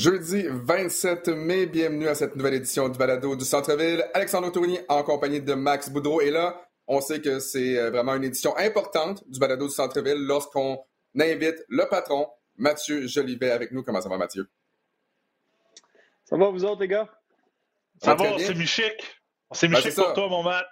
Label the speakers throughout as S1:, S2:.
S1: Jeudi 27 mai, bienvenue à cette nouvelle édition du Balado du Centre-Ville. Alexandre Tourny en compagnie de Max Boudreau. Et là, on sait que c'est euh, vraiment une édition importante du Balado du Centre-Ville lorsqu'on invite le patron, Mathieu Jolivet, avec nous. Comment ça va, Mathieu?
S2: Ça va, vous autres, les gars?
S3: Ça, va, c'est Michic. C'est ben, Michic pour toi, mon Matt.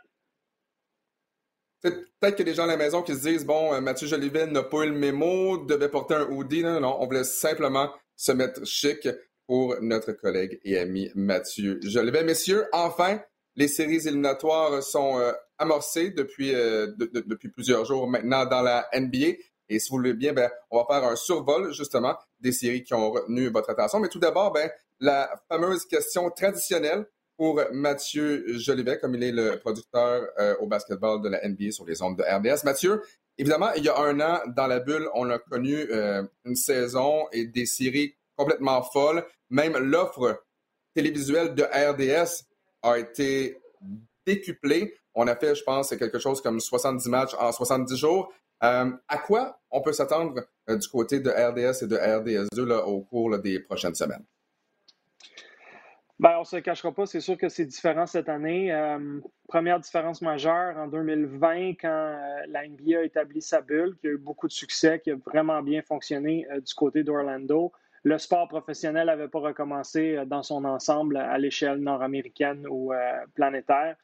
S1: Peut-être qu'il y a des gens à la maison qui se disent Bon, euh, Mathieu Jolivet n'a pas eu le mémo, devait porter un hoodie. Non, non, on voulait simplement se mettre chic pour notre collègue et ami Mathieu Jolivet. Messieurs, enfin, les séries éliminatoires sont euh, amorcées depuis, euh, depuis plusieurs jours maintenant dans la NBA. Et si vous le voulez bien, ben, on va faire un survol justement des séries qui ont retenu votre attention. Mais tout d'abord, ben, la fameuse question traditionnelle pour Mathieu Jolivet, comme il est le producteur euh, au basketball de la NBA sur les ondes de RDS. Mathieu, évidemment, il y a un an, dans la bulle, on a connu euh, une saison et des séries complètement folles. Même l'offre télévisuelle de RDS a été décuplée. On a fait, je pense, quelque chose comme 70 matchs en 70 jours. Euh, à quoi on peut s'attendre du côté de RDS et de RDS2 au cours des prochaines semaines?
S2: Ben, on ne se cachera pas, c'est sûr que c'est différent cette année. Euh, première différence majeure en 2020, quand euh, la NBA a établi sa bulle, qui a eu beaucoup de succès, qui a vraiment bien fonctionné euh, du côté d'Orlando. Le sport professionnel n'avait pas recommencé dans son ensemble à l'échelle nord-américaine ou planétaire.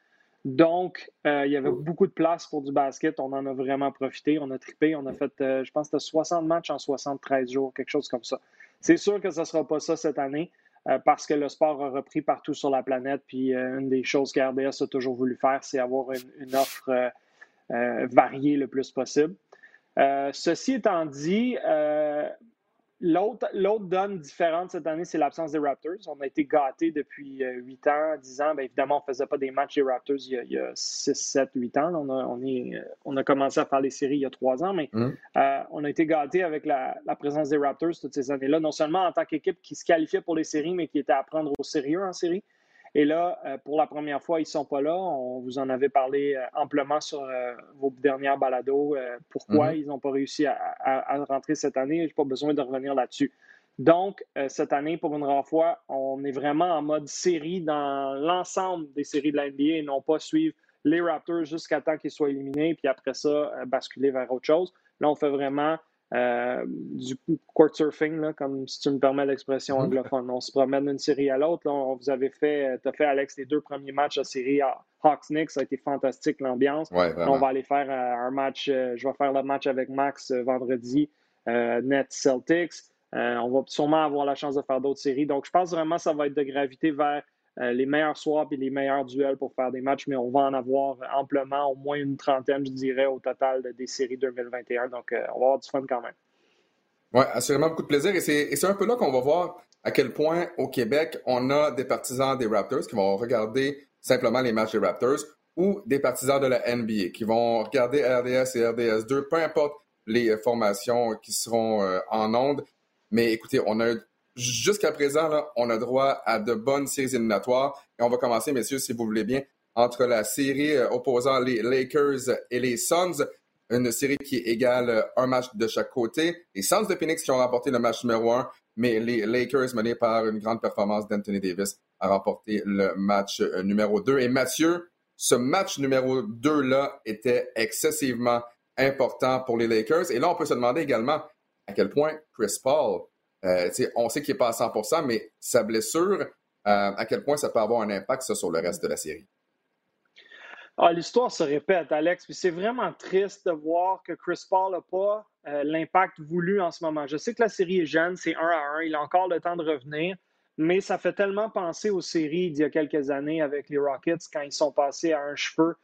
S2: Donc, il y avait beaucoup de place pour du basket. On en a vraiment profité. On a trippé. On a fait, je pense, 60 matchs en 73 jours, quelque chose comme ça. C'est sûr que ce ne sera pas ça cette année. Euh, parce que le sport a repris partout sur la planète. Puis euh, une des choses que RDS a toujours voulu faire, c'est avoir une, offre euh, variée le plus possible. ceci étant dit, L'autre, donne différente cette année, c'est l'absence des Raptors. On a été gâtés depuis 8 ans, 10 ans. Bien, évidemment, on ne faisait pas des matchs des Raptors il y a, 6, 7, 8 ans. On a, on, est, on a commencé à faire les séries il y a 3 ans, mais mmh. euh, on a été gâtés avec la, présence des Raptors toutes ces années-là. Non seulement en tant qu'équipe qui se qualifiait pour les séries, mais qui était à prendre au sérieux en série. Et là, euh, pour la première fois, ils ne sont pas là. On vous en avait parlé euh, amplement sur euh, vos dernières balados. pourquoi mhm. ils n'ont pas réussi à, rentrer cette année? Je n'ai pas besoin de revenir là-dessus. Donc, cette année, pour une rare fois, on est vraiment en mode série dans l'ensemble des séries de la NBA et non pas suivre les Raptors jusqu'à temps qu'ils soient éliminés, puis après ça, basculer vers autre chose. Là, on fait vraiment euh, du court surfing, là, comme si tu me permets l'expression mhm. anglophone. On se promène d'une série à l'autre. On vous avez fait, tu as fait, Alex, les deux premiers matchs de série Hawks-Knicks. Ça a été fantastique, l'ambiance. on va aller faire euh, un match. Euh, je vais faire le match avec Max vendredi, Net Celtics. on va sûrement avoir la chance de faire d'autres séries. Donc, je pense vraiment que ça va être de gravité vers euh, les meilleurs swaps et les meilleurs duels pour faire des matchs, mais on va en avoir amplement, au moins une trentaine, je dirais, au total des séries 2021. Donc, euh, on va avoir du fun quand même.
S1: Oui, assurément beaucoup de plaisir. Et c'est un peu là qu'on va voir à quel point au Québec, on a des partisans des Raptors qui vont regarder simplement les matchs des Raptors ou des partisans de la NBA qui vont regarder RDS et RDS2, peu importe les formations qui seront euh, en ondes. Mais écoutez, on a jusqu'à présent, là, on a droit à de bonnes séries éliminatoires. Et on va commencer, messieurs, si vous voulez bien, entre la série euh, opposant les Lakers et les Suns. Une série qui égale euh, un match de chaque côté. Les Suns de Phoenix qui ont remporté le match numéro un, mais les Lakers, menés par une grande performance d'Anthony Davis, a remporté le match euh, numéro 2. Et Mathieu, ce match numéro 2-là était excessivement important pour les Lakers. Et là, on peut se demander également à quel point Chris Paul euh, on sait qu'il n'est pas à 100% mais sa blessure, euh, à quel point ça peut avoir un impact sur le reste de la série?
S2: Ah, L'histoire se répète, Alex. c'est vraiment triste de voir que Chris Paul n'a pas euh, l'impact voulu en ce moment. Je sais que la série est jeune, c'est 1 à 1, il a encore le temps de revenir, mais ça fait tellement penser aux séries d'il y a quelques années avec les Rockets quand ils sont passés à un cheveu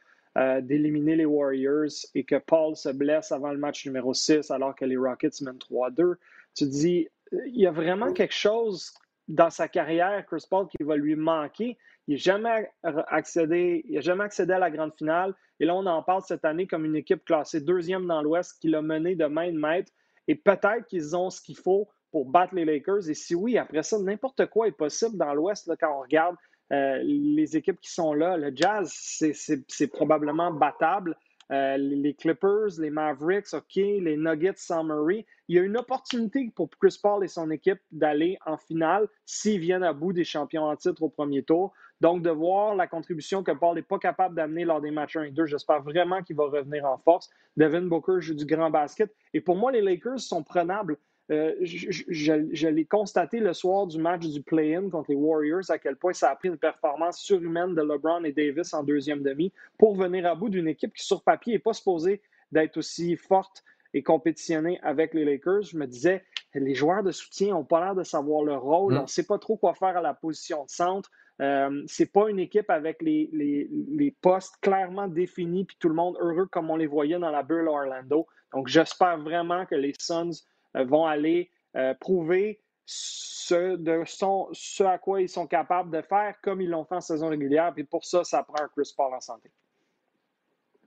S2: d'éliminer les Warriors et que Paul se blesse avant le match numéro 6 alors que les Rockets mènent 3-2. Tu dis, il y a vraiment quelque chose dans sa carrière, Chris Paul, qui va lui manquer. Il n'a jamais accédé, il jamais accédé à la grande finale. Et là, on en parle cette année comme une équipe classée deuxième dans l'Ouest qui l'a mené de main de maître. Et peut-être qu'ils ont ce qu'il faut pour battre les Lakers. Et si oui, après ça, n'importe quoi est possible dans l'Ouest quand on regarde euh, les équipes qui sont là. Le Jazz, c'est probablement battable. Euh, les Clippers, les Mavericks, OK, les Nuggets sans Murray. Il y a une opportunité pour Chris Paul et son équipe d'aller en finale s'ils viennent à bout des champions en titre au premier tour. Donc, de voir la contribution que Paul n'est pas capable d'amener lors des matchs 1 et 2, j'espère vraiment qu'il va revenir en force. Devin Booker joue du grand basket. Et pour moi, les Lakers sont prenables. Euh, je, l'ai constaté le soir du match du play-in contre les Warriors, à quel point ça a pris une performance surhumaine de LeBron et Davis en deuxième demi pour venir à bout d'une équipe qui, sur papier, n'est pas supposée d'être aussi forte et compétitionnée avec les Lakers. Je me disais, les joueurs de soutien n'ont pas l'air de savoir leur rôle. On ne sait pas trop quoi faire à la position de centre. Euh, c'est pas une équipe avec les, les, postes clairement définis puis tout le monde heureux comme on les voyait dans la bulle Orlando. Donc, j'espère vraiment que les Suns vont aller euh, prouver ce, de ce à quoi ils sont capables de faire comme ils l'ont fait en saison régulière. Puis pour ça, ça prend un Chris Paul en santé.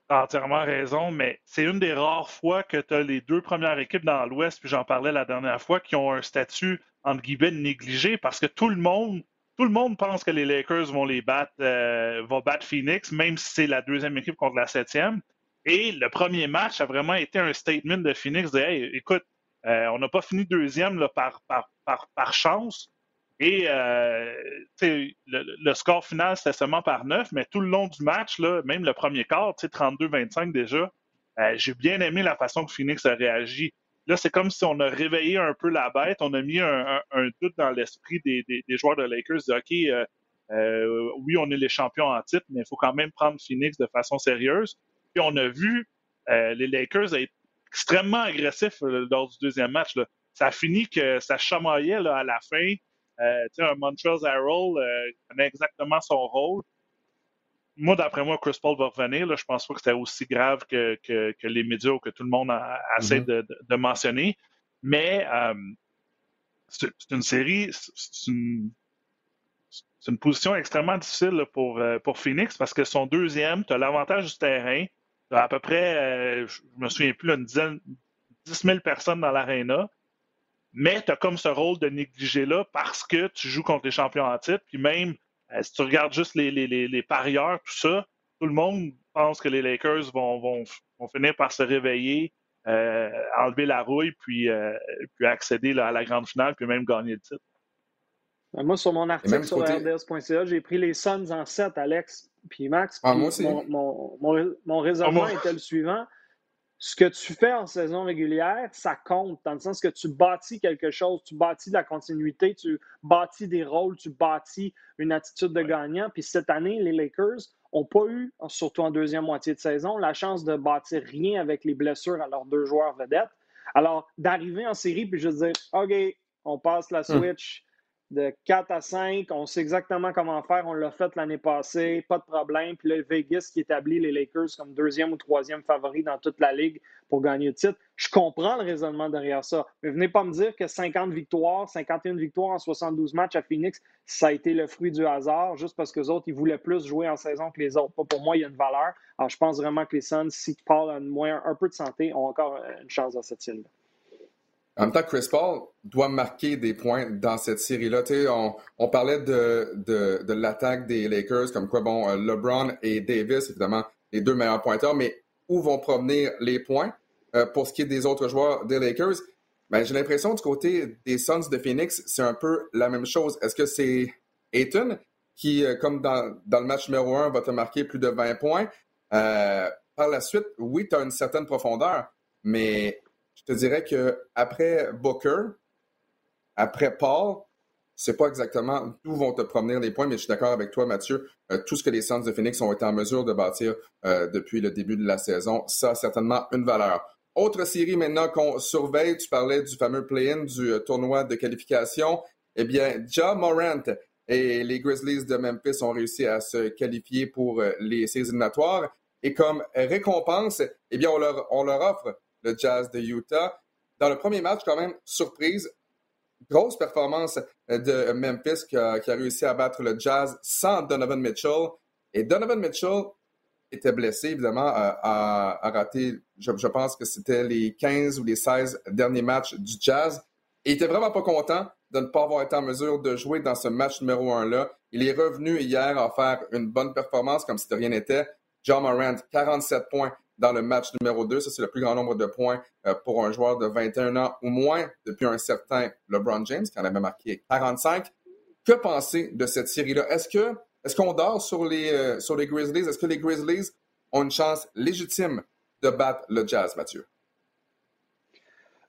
S3: As entièrement raison, mais c'est une des rares fois que tu as les deux premières équipes dans l'Ouest, puis j'en parlais la dernière fois, qui ont un statut, entre guillemets, négligé parce que tout le monde tout le monde pense que les Lakers vont les battre, euh, vont battre Phoenix, même si c'est la deuxième équipe contre la septième. Et le premier match a vraiment été un statement de Phoenix de hey, écoute, euh, on n'a pas fini deuxième par, chance. Et euh, le, score final, c'était seulement par neuf, mais tout le long du match, là, même le premier quart, 32-25 déjà, euh, j'ai bien aimé la façon que Phoenix a réagi. Là, c'est comme si on a réveillé un peu la bête, on a mis un, doute dans l'esprit des, des, joueurs de Lakers. De, OK, oui, on est les champions en titre, mais il faut quand même prendre Phoenix de façon sérieuse. Puis on a vu les Lakers être extrêmement agressif euh, lors du deuxième match. Ça a fini que ça chamaillait à la fin. Euh, un Montreal Harrell euh, connaît exactement son rôle. Moi, d'après moi, Chris Paul va revenir. Là, je pense pas que c'était aussi grave que, les médias ou que tout le monde a, essaie mm-hmm. de, mentionner. Mais c'est une série, c'est une, position extrêmement difficile pour, pour Phoenix parce que son deuxième, tu as l'avantage du terrain, à peu près, euh, je me souviens plus, une dizaine, 10 000 personnes dans l'aréna. Mais tu as comme ce rôle de négliger là parce que tu joues contre les champions en titre. Puis même, euh, si tu regardes juste les, parieurs, tout ça, tout le monde pense que les Lakers vont, finir par se réveiller, euh, enlever la rouille, puis, puis accéder à la grande finale, puis même gagner le titre.
S2: Ben, moi, sur mon article sur RDS.ca, j'ai pris les Suns en 7, Alex. Puis Max, ah, mon, raisonnement ah, était le suivant. Ce que tu fais en saison régulière, ça compte, dans le sens que tu bâtis quelque chose, tu bâtis de la continuité, tu bâtis des rôles, tu bâtis une attitude de gagnant. Puis cette année, les Lakers n'ont pas eu, surtout en deuxième moitié de saison, la chance de bâtir rien avec les blessures à leurs deux joueurs vedettes. Alors, d'arriver en série puis juste dire, OK, on passe la hum. De 4 à 5. On sait exactement comment faire. On l'a fait l'année passée, pas de problème. Puis là, Vegas qui établit les Lakers comme deuxième ou troisième favori dans toute la ligue pour gagner le titre. Je comprends le raisonnement derrière ça. Mais venez pas me dire que 50 victoires, 51 victoires en 72 matchs à Phoenix, ça a été le fruit du hasard, juste parce que les autres, ils voulaient plus jouer en saison que les autres. Pas pour moi, il y a une valeur. Alors, je pense vraiment que les Suns, si Paul a moins, un peu de santé, ont encore une chance dans cette série-là.
S1: En même temps, Chris Paul doit marquer des points dans cette série-là. On, on parlait de, de, de l'attaque des Lakers, comme quoi, bon, euh, LeBron et Davis, évidemment, les deux meilleurs pointeurs, mais où vont provenir les points? Euh, pour ce qui est des autres joueurs des Lakers, ben, j'ai l'impression du côté des Suns de Phoenix, c'est un peu la même chose. Est-ce que c'est Ayton qui, euh, comme dans, dans, le match numéro 1, va te marquer plus de 20 points? par la suite, oui, tu as une certaine profondeur, mais je te dirais que après Booker, après Paul, c'est pas exactement d'où vont te provenir les points, mais je suis d'accord avec toi, Mathieu. Euh, tout ce que les Suns de Phoenix ont été en mesure de bâtir euh, depuis le début de la saison, ça a certainement une valeur. Autre série maintenant qu'on surveille, tu parlais du fameux play-in du euh, tournoi de qualification. Eh bien, Ja Morant et les Grizzlies de Memphis ont réussi à se qualifier pour les séries éliminatoires. Et comme récompense, eh bien, on leur, on leur offre le Jazz de Utah. Dans le premier match, quand même, surprise, grosse performance de Memphis qui a, réussi à battre le Jazz sans Donovan Mitchell. Et Donovan Mitchell était blessé, évidemment, a, raté, je, pense que c'était les 15 ou les 16 derniers matchs du Jazz. Il était vraiment pas content de ne pas avoir été en mesure de jouer dans ce match numéro 1-là. Il est revenu hier à faire une bonne performance comme si de rien n'était. John Morant, 47 points, dans le match numéro 2. Ça, c'est le plus grand nombre de points euh, pour un joueur de 21 ans ou moins depuis un certain LeBron James, qui en avait marqué 45. Que penser de cette série-là? Est-ce que est-ce qu'on dort sur les, euh, sur les Grizzlies? Est-ce que les Grizzlies ont une chance légitime de battre le Jazz, Mathieu?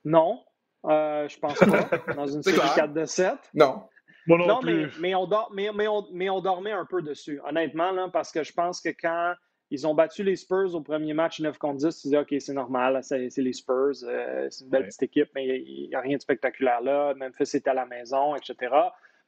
S2: Non, euh, je pense pas. Dans une série 4 de 7.
S1: Non.
S2: non, mais, mais, on dort, mais, mais, on, mais on dormait un peu dessus, honnêtement, là, parce que je pense que quand ils ont battu les Spurs au premier match 9 contre 10. Tu dis, OK, c'est normal, c'est les Spurs, euh, c'est une belle petite équipe, mais il n'y a, rien de spectaculaire là. Memphis est à la maison, etc.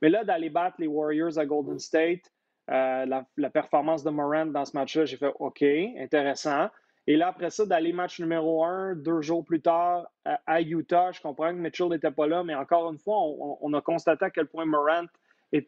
S2: Mais là, d'aller battre les Warriors à Golden State, euh, la, performance de Morant dans ce match-là, j'ai fait OK, intéressant. Et là, après ça, d'aller match numéro un, deux jours plus tard, à, Utah, je comprends que Mitchell n'était pas là, mais encore une fois, on, a constaté à quel point Morant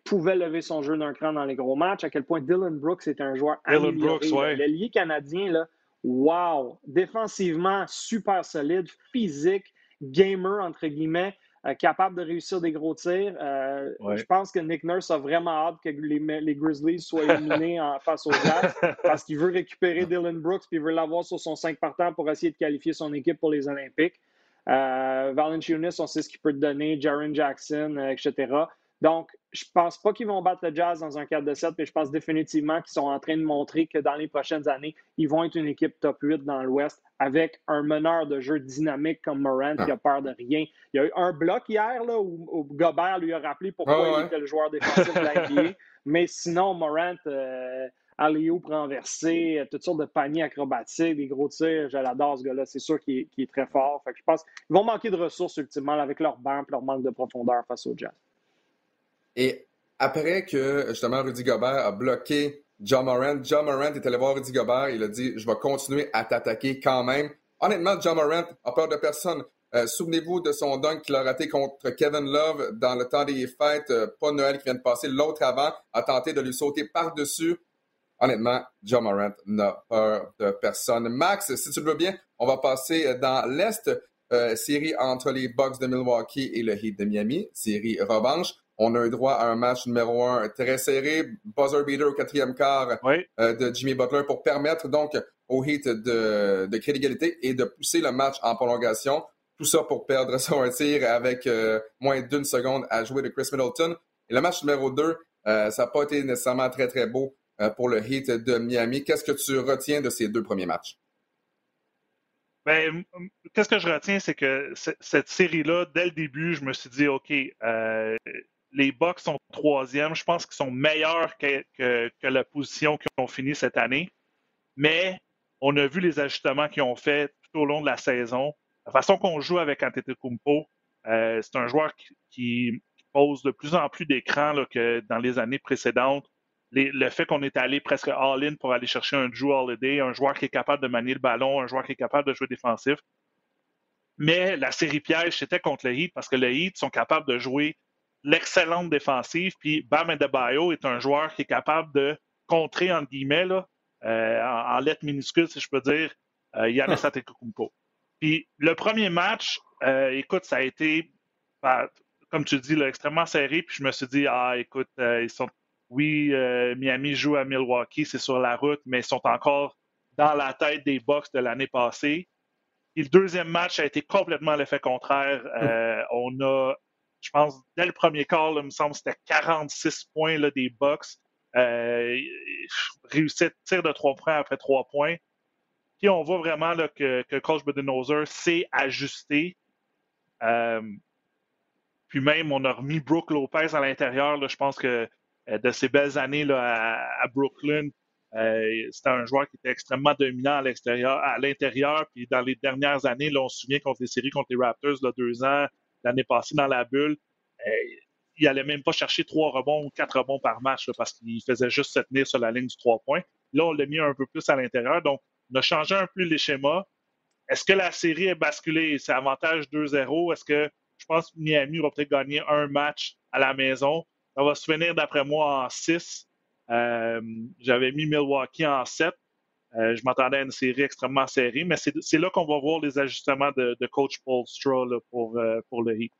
S2: pouvait lever son jeu d'un cran dans les gros matchs, à quel point Dylan Brooks est un joueur
S3: Dylan Brooks, ouais.
S2: Le lié canadien, là, wow! Défensivement, super solide, physique, gamer, entre guillemets. Euh, capable de réussir des gros tirs. Euh, je pense que Nick Nurse a vraiment hâte que les, Grizzlies soient éliminés en, face aux Jazz parce qu'il veut récupérer Dylan Brooks puis il veut l'avoir sur son 5 partant pour essayer de qualifier son équipe pour les Olympiques. Euh, Valanciunas, on sait ce qu'il peut te donner, Jaren Jackson, etc. Donc, je pense pas qu'ils vont battre le Jazz dans un cadre de 7, mais je pense définitivement qu'ils sont en train de montrer que dans les prochaines années, ils vont être une équipe top 8 dans l'Ouest avec un meneur de jeu dynamique comme Morant qui a ah. peur de rien. Il y a eu un bloc hier là, où, Gobert lui a rappelé pourquoi il était le joueur défensif de la mais sinon, Morant, euh, Aléo renversé, euh, toutes sortes de paniers acrobatiques, des gros tirs. Je l'adore, ce gars-là. C'est sûr qu'il est, très fort. Fait je pense qu'ils vont manquer de ressources ultimement avec leur banc et leur manque de profondeur face au Jazz.
S1: Et après que justement Rudy Gobert a bloqué John Morant, John Morant est allé voir Rudy Gobert, il a dit Je vais continuer à t'attaquer quand même. Honnêtement, John Morant a peur de personne. Euh, souvenez-vous de son dunk qu'il a raté contre Kevin Love dans le temps des fêtes, euh, pas Noël qui vient de passer, l'autre avant a tenté de lui sauter par-dessus. Honnêtement, John Morant n'a peur de personne. Max, si tu le veux bien, on va passer dans l'Est, euh, série entre les Bucks de Milwaukee et le Heat de Miami, série revanche. On a eu droit à un match numéro un très serré, buzzer beater au quatrième quart euh, de Jimmy Butler pour permettre donc au Heat de, créer l'égalité et de pousser le match en prolongation. Tout ça pour perdre son tir avec euh, moins d'une seconde à jouer de Chris Middleton. Et le match numéro 2, euh, ça n'a pas été nécessairement très, très beau pour le Heat de Miami. Qu'est-ce que tu retiens de ces deux premiers matchs?
S3: Ben, qu'est-ce que je retiens, c'est que cette série-là, dès le début, je me suis dit, OK, les Bucks sont troisième. Je pense qu'ils sont meilleurs que, la position qu'ils ont fini cette année. Mais on a vu les ajustements qu'ils ont fait tout au long de la saison. La façon qu'on joue avec Antetokounmpo, euh, c'est un joueur qui, pose de plus en plus d'écrans que dans les années précédentes. le fait qu'on est allé presque all-in pour aller chercher un Drew Holiday, un joueur qui est capable de manier le ballon, un joueur qui est capable de jouer défensif. Mais la série piège, c'était contre le Heat parce que le Heat sont capables de jouer l'excellente défensive. Puis Bam Adebayo est un joueur qui est capable de contrer, entre guillemets, là, euh, en, lettres minuscules, si je peux dire, euh, Yannis ah. Puis le premier match, euh, écoute, ça a été, bah, comme tu dis, là, extrêmement serré. Puis je me suis dit, ah, écoute, euh, ils sont, oui, Miami joue à Milwaukee, c'est sur la route, mais ils sont encore dans la tête des Bucks de l'année passée. Puis le deuxième match a été complètement l'effet contraire. On a je pense, dès le premier quart, il me semble c'était 46 points là, des Bucks. Euh, réussite tir de trois points après trois points. Puis on voit vraiment là, que, que Coach Budenholzer s'est ajusté. Euh, puis même, on a remis Brooke Lopez à l'intérieur. Je pense que euh, de ces belles années là, à, Brooklyn, euh, c'était un joueur qui était extrêmement dominant à l'extérieur, à l'intérieur. Puis dans les dernières années, là, on se souvient contre les séries contre les Raptors, là, deux ans, l'année passée dans la bulle. Euh, il n'allait même pas chercher trois rebonds ou quatre rebonds par match parce qu'il faisait juste se tenir sur la ligne du trois points. Là, on l'a mis un peu plus à l'intérieur. Donc, on a changé un peu les schémas. Est-ce que la série est basculée? C'est avantage 2-0. Est-ce que je pense que Miami va peut-être gagner un match à la maison? Ça va se finir, d'après moi, en 6. Euh, j'avais mis Milwaukee en 7. Euh, je m'attendais à une série extrêmement serrée, mais c'est là qu'on va voir les ajustements de, coach Paul pour, euh, pour le Heat.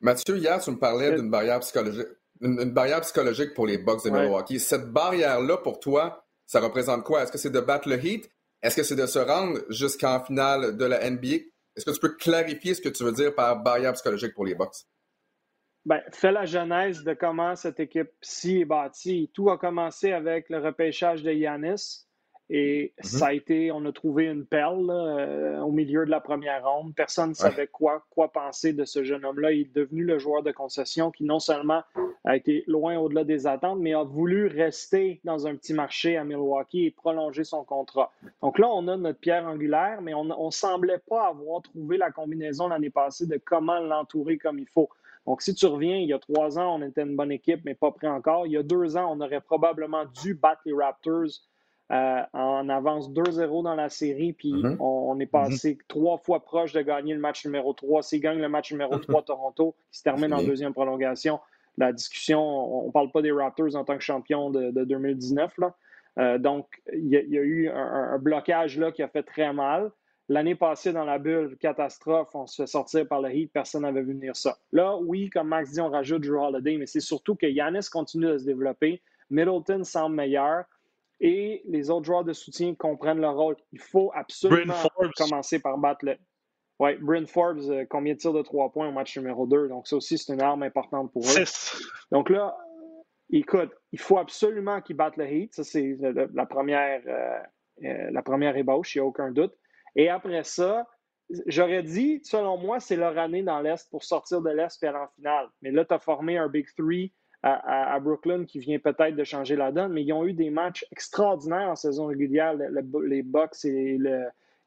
S1: Mathieu, hier, tu me parlais d'une barrière psychologique. Une, barrière psychologique pour les Bucks de Milwaukee. Cette barrière-là, pour toi, ça représente quoi? Est-ce que c'est de battre le Heat? est-ce que c'est de se rendre jusqu'en finale de la NBA? Est-ce que tu peux clarifier ce que tu veux dire par barrière psychologique pour les Bucks?
S2: Ben, fais la genèse de comment cette équipe-ci est bâtie. Tout a commencé avec le repêchage de Yanis. Et mhm. ça a été, on a trouvé une perle euh, au milieu de la première ronde. Personne ne savait quoi, quoi penser de ce jeune homme-là. Il est devenu le joueur de concession qui non seulement a été loin au-delà des attentes, mais a voulu rester dans un petit marché à Milwaukee et prolonger son contrat. Donc là, on a notre pierre angulaire, mais on ne semblait pas avoir trouvé la combinaison l'année passée de comment l'entourer comme il faut. Donc, si tu reviens, il y a trois ans, on était une bonne équipe, mais pas prêt encore. Il y a deux ans, on aurait probablement dû battre les Raptors euh, en avance 2-0 dans la série, puis mm-hmm. on, est passé mm-hmm. trois fois proche de gagner le match numéro 3. S'ils gagnent le match numéro 3 Toronto, qui se termine en deuxième prolongation, la discussion, on ne parle pas des Raptors en tant que champion de, 2019. Là. Euh, donc, il y, a eu un, blocage là qui a fait très mal. L'année passée, dans la bulle, catastrophe, on se fait sortir par le Heat, personne n'avait vu venir ça. Là, oui, comme Max dit, on rajoute Drew Holiday, mais c'est surtout que Yanis continue de se développer. Middleton semble meilleur et les autres joueurs de soutien comprennent leur rôle. Il faut absolument commencer par battre le. Oui, Bryn Forbes, euh, combien de tirs de trois points au match numéro 2? Donc, ça aussi, c'est une arme importante pour eux. Donc là, écoute, il faut absolument qu'ils battent le Heat. Ça, c'est la, première, euh, euh, la première ébauche, il n'y a aucun doute. Et après ça, j'aurais dit, selon moi, c'est leur année dans l'Est pour sortir de l'Est et aller en finale. Mais là, tu as formé un Big Three à, Brooklyn qui vient peut-être de changer la donne, mais ils ont eu des matchs extraordinaires en saison régulière, les Bucks et,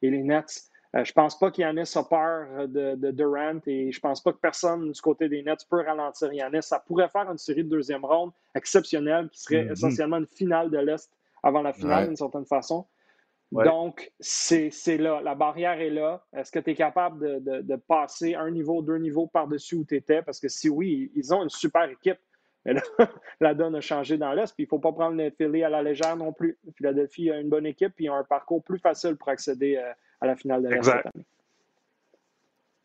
S2: les Nets. Euh, je pense pas qu'Yannis a peur de, Durant et je pense pas que personne du côté des Nets peut ralentir Yannis. Ça pourrait faire une série de deuxième ronde exceptionnelle qui serait mm-hmm. essentiellement une finale de l'Est avant la finale d'une certaine façon. Donc, c'est là. La barrière est là. Est-ce que tu es capable de, de, passer un niveau, deux niveaux par-dessus où tu étais? Parce que si oui, ils ont une super équipe. Mais là, la donne a changé dans l'Est, puis il ne faut pas prendre le Philly à la légère non plus. Philadelphie a une bonne équipe, puis ils ont un parcours plus facile pour accéder euh, à la finale de l'Est cette année.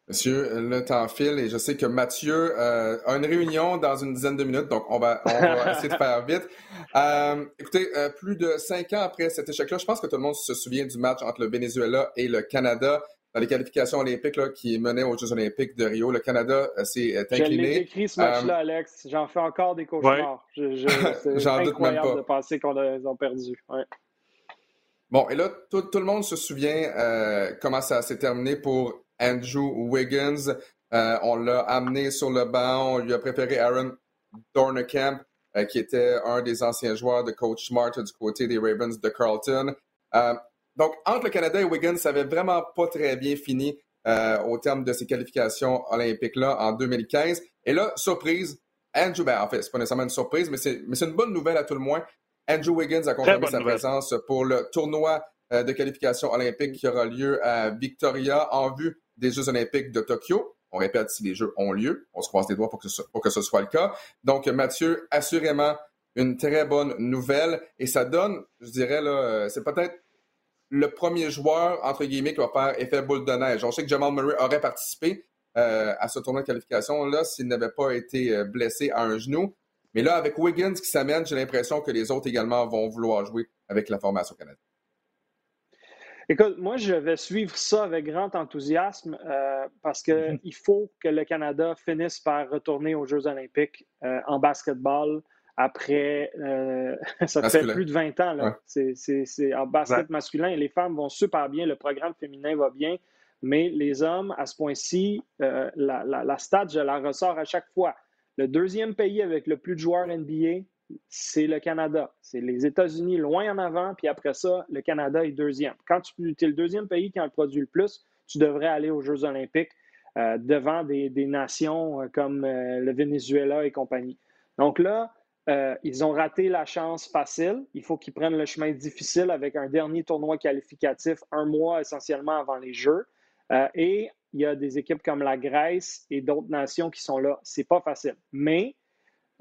S1: Monsieur, le temps file et je sais que Mathieu euh, a une réunion dans une dizaine de minutes, donc on va, essayer de faire vite. Euh, écoutez, plus de cinq ans après cet échec-là, je pense que tout le monde se souvient du match entre le Venezuela et le Canada dans les qualifications olympiques là, qui menaient aux Jeux olympiques de Rio. Le Canada euh, s'est incliné.
S2: J'ai écrit ce match-là, euh, Alex. J'en fais encore des cauchemars. C'est incroyable de penser qu'on les a perdus.
S1: Bon, et là, tout, le monde se souvient euh, comment ça s'est terminé pour Andrew Wiggins. on l'a amené sur le banc. On lui a préféré Aaron Dornerkamp, qui était un des anciens joueurs de Coach Smart du côté des Ravens de Carlton. Donc, entre le Canada et Wiggins, ça avait vraiment pas très bien fini euh, au terme de ces qualifications olympiques-là en 2015. Et là, surprise, Andrew, ben, en fait, c'est pas nécessairement une surprise, mais c'est, une bonne nouvelle à tout le moins. Andrew Wiggins a confirmé sa présence pour le tournoi euh, de qualification olympique qui aura lieu à Victoria en vue des Jeux olympiques de Tokyo. On répète, si les Jeux ont lieu, on se croise les doigts pour que ce, soit le cas. Donc, Mathieu, assurément, une très bonne nouvelle. Et ça donne, je dirais, là, euh, c'est peut-être le premier joueur, entre guillemets, qui va faire effet boule de neige. On sait que Jamal Murray aurait participé euh, à ce tournoi de qualification-là s'il n'avait pas été euh, blessé à un genou. Mais là, avec Wiggins qui s'amène, j'ai l'impression que les autres également vont vouloir jouer avec la formation canadienne.
S2: Écoute, moi, je vais suivre ça avec grand enthousiasme euh, parce qu'il mm-hmm. faut que le Canada finisse par retourner aux Jeux olympiques en basketball après, euh, ça fait plus de 20 ans. Là. C'est, en basket masculin, les femmes vont super bien, le programme féminin va bien, mais les hommes, à ce point-ci, euh, la, la, stat, je la ressors à chaque fois. Le deuxième pays avec le plus de joueurs NBA, c'est le Canada. C'est les États-Unis loin en avant, puis après ça, le Canada est deuxième. Quand tu es le deuxième pays qui en produit le plus, tu devrais aller aux Jeux olympiques euh, devant des, nations comme le Venezuela et compagnie. Donc là, euh, ils ont raté la chance facile. Il faut qu'ils prennent le chemin difficile avec un dernier tournoi qualificatif un mois essentiellement avant les Jeux. Euh, et il y a des équipes comme la Grèce et d'autres nations qui sont là. C'est pas facile. Mais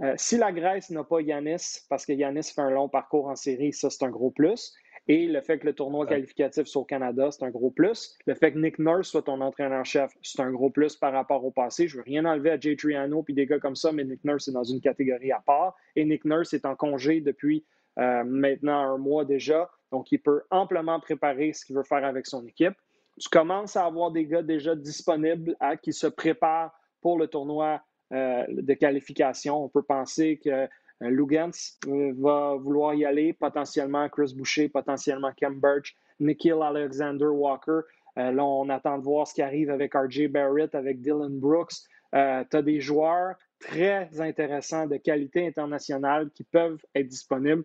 S2: euh, si la Grèce n'a pas Yanis, parce que Yanis fait un long parcours en série, ça c'est un gros plus. Et le fait que le tournoi qualificatif soit au Canada, c'est un gros plus. Le fait que Nick Nurse soit ton entraîneur-chef, c'est un gros plus par rapport au passé. Je veux rien enlever à Jay Triano puis des gars comme ça, mais Nick Nurse est dans une catégorie à part. Et Nick Nurse est en congé depuis maintenant un mois déjà. Donc, il peut amplement préparer ce qu'il veut faire avec son équipe. Tu commences à avoir des gars déjà disponibles qui se préparent pour le tournoi de qualification. On peut penser que Lugans va vouloir y aller, potentiellement Chris Boucher, potentiellement Kem Birch, Nikhil Alexander Walker. Euh, là, on attend de voir ce qui arrive avec RJ Barrett, avec Dylan Brooks. Euh, tu as des joueurs très intéressants de qualité internationale qui peuvent être disponibles.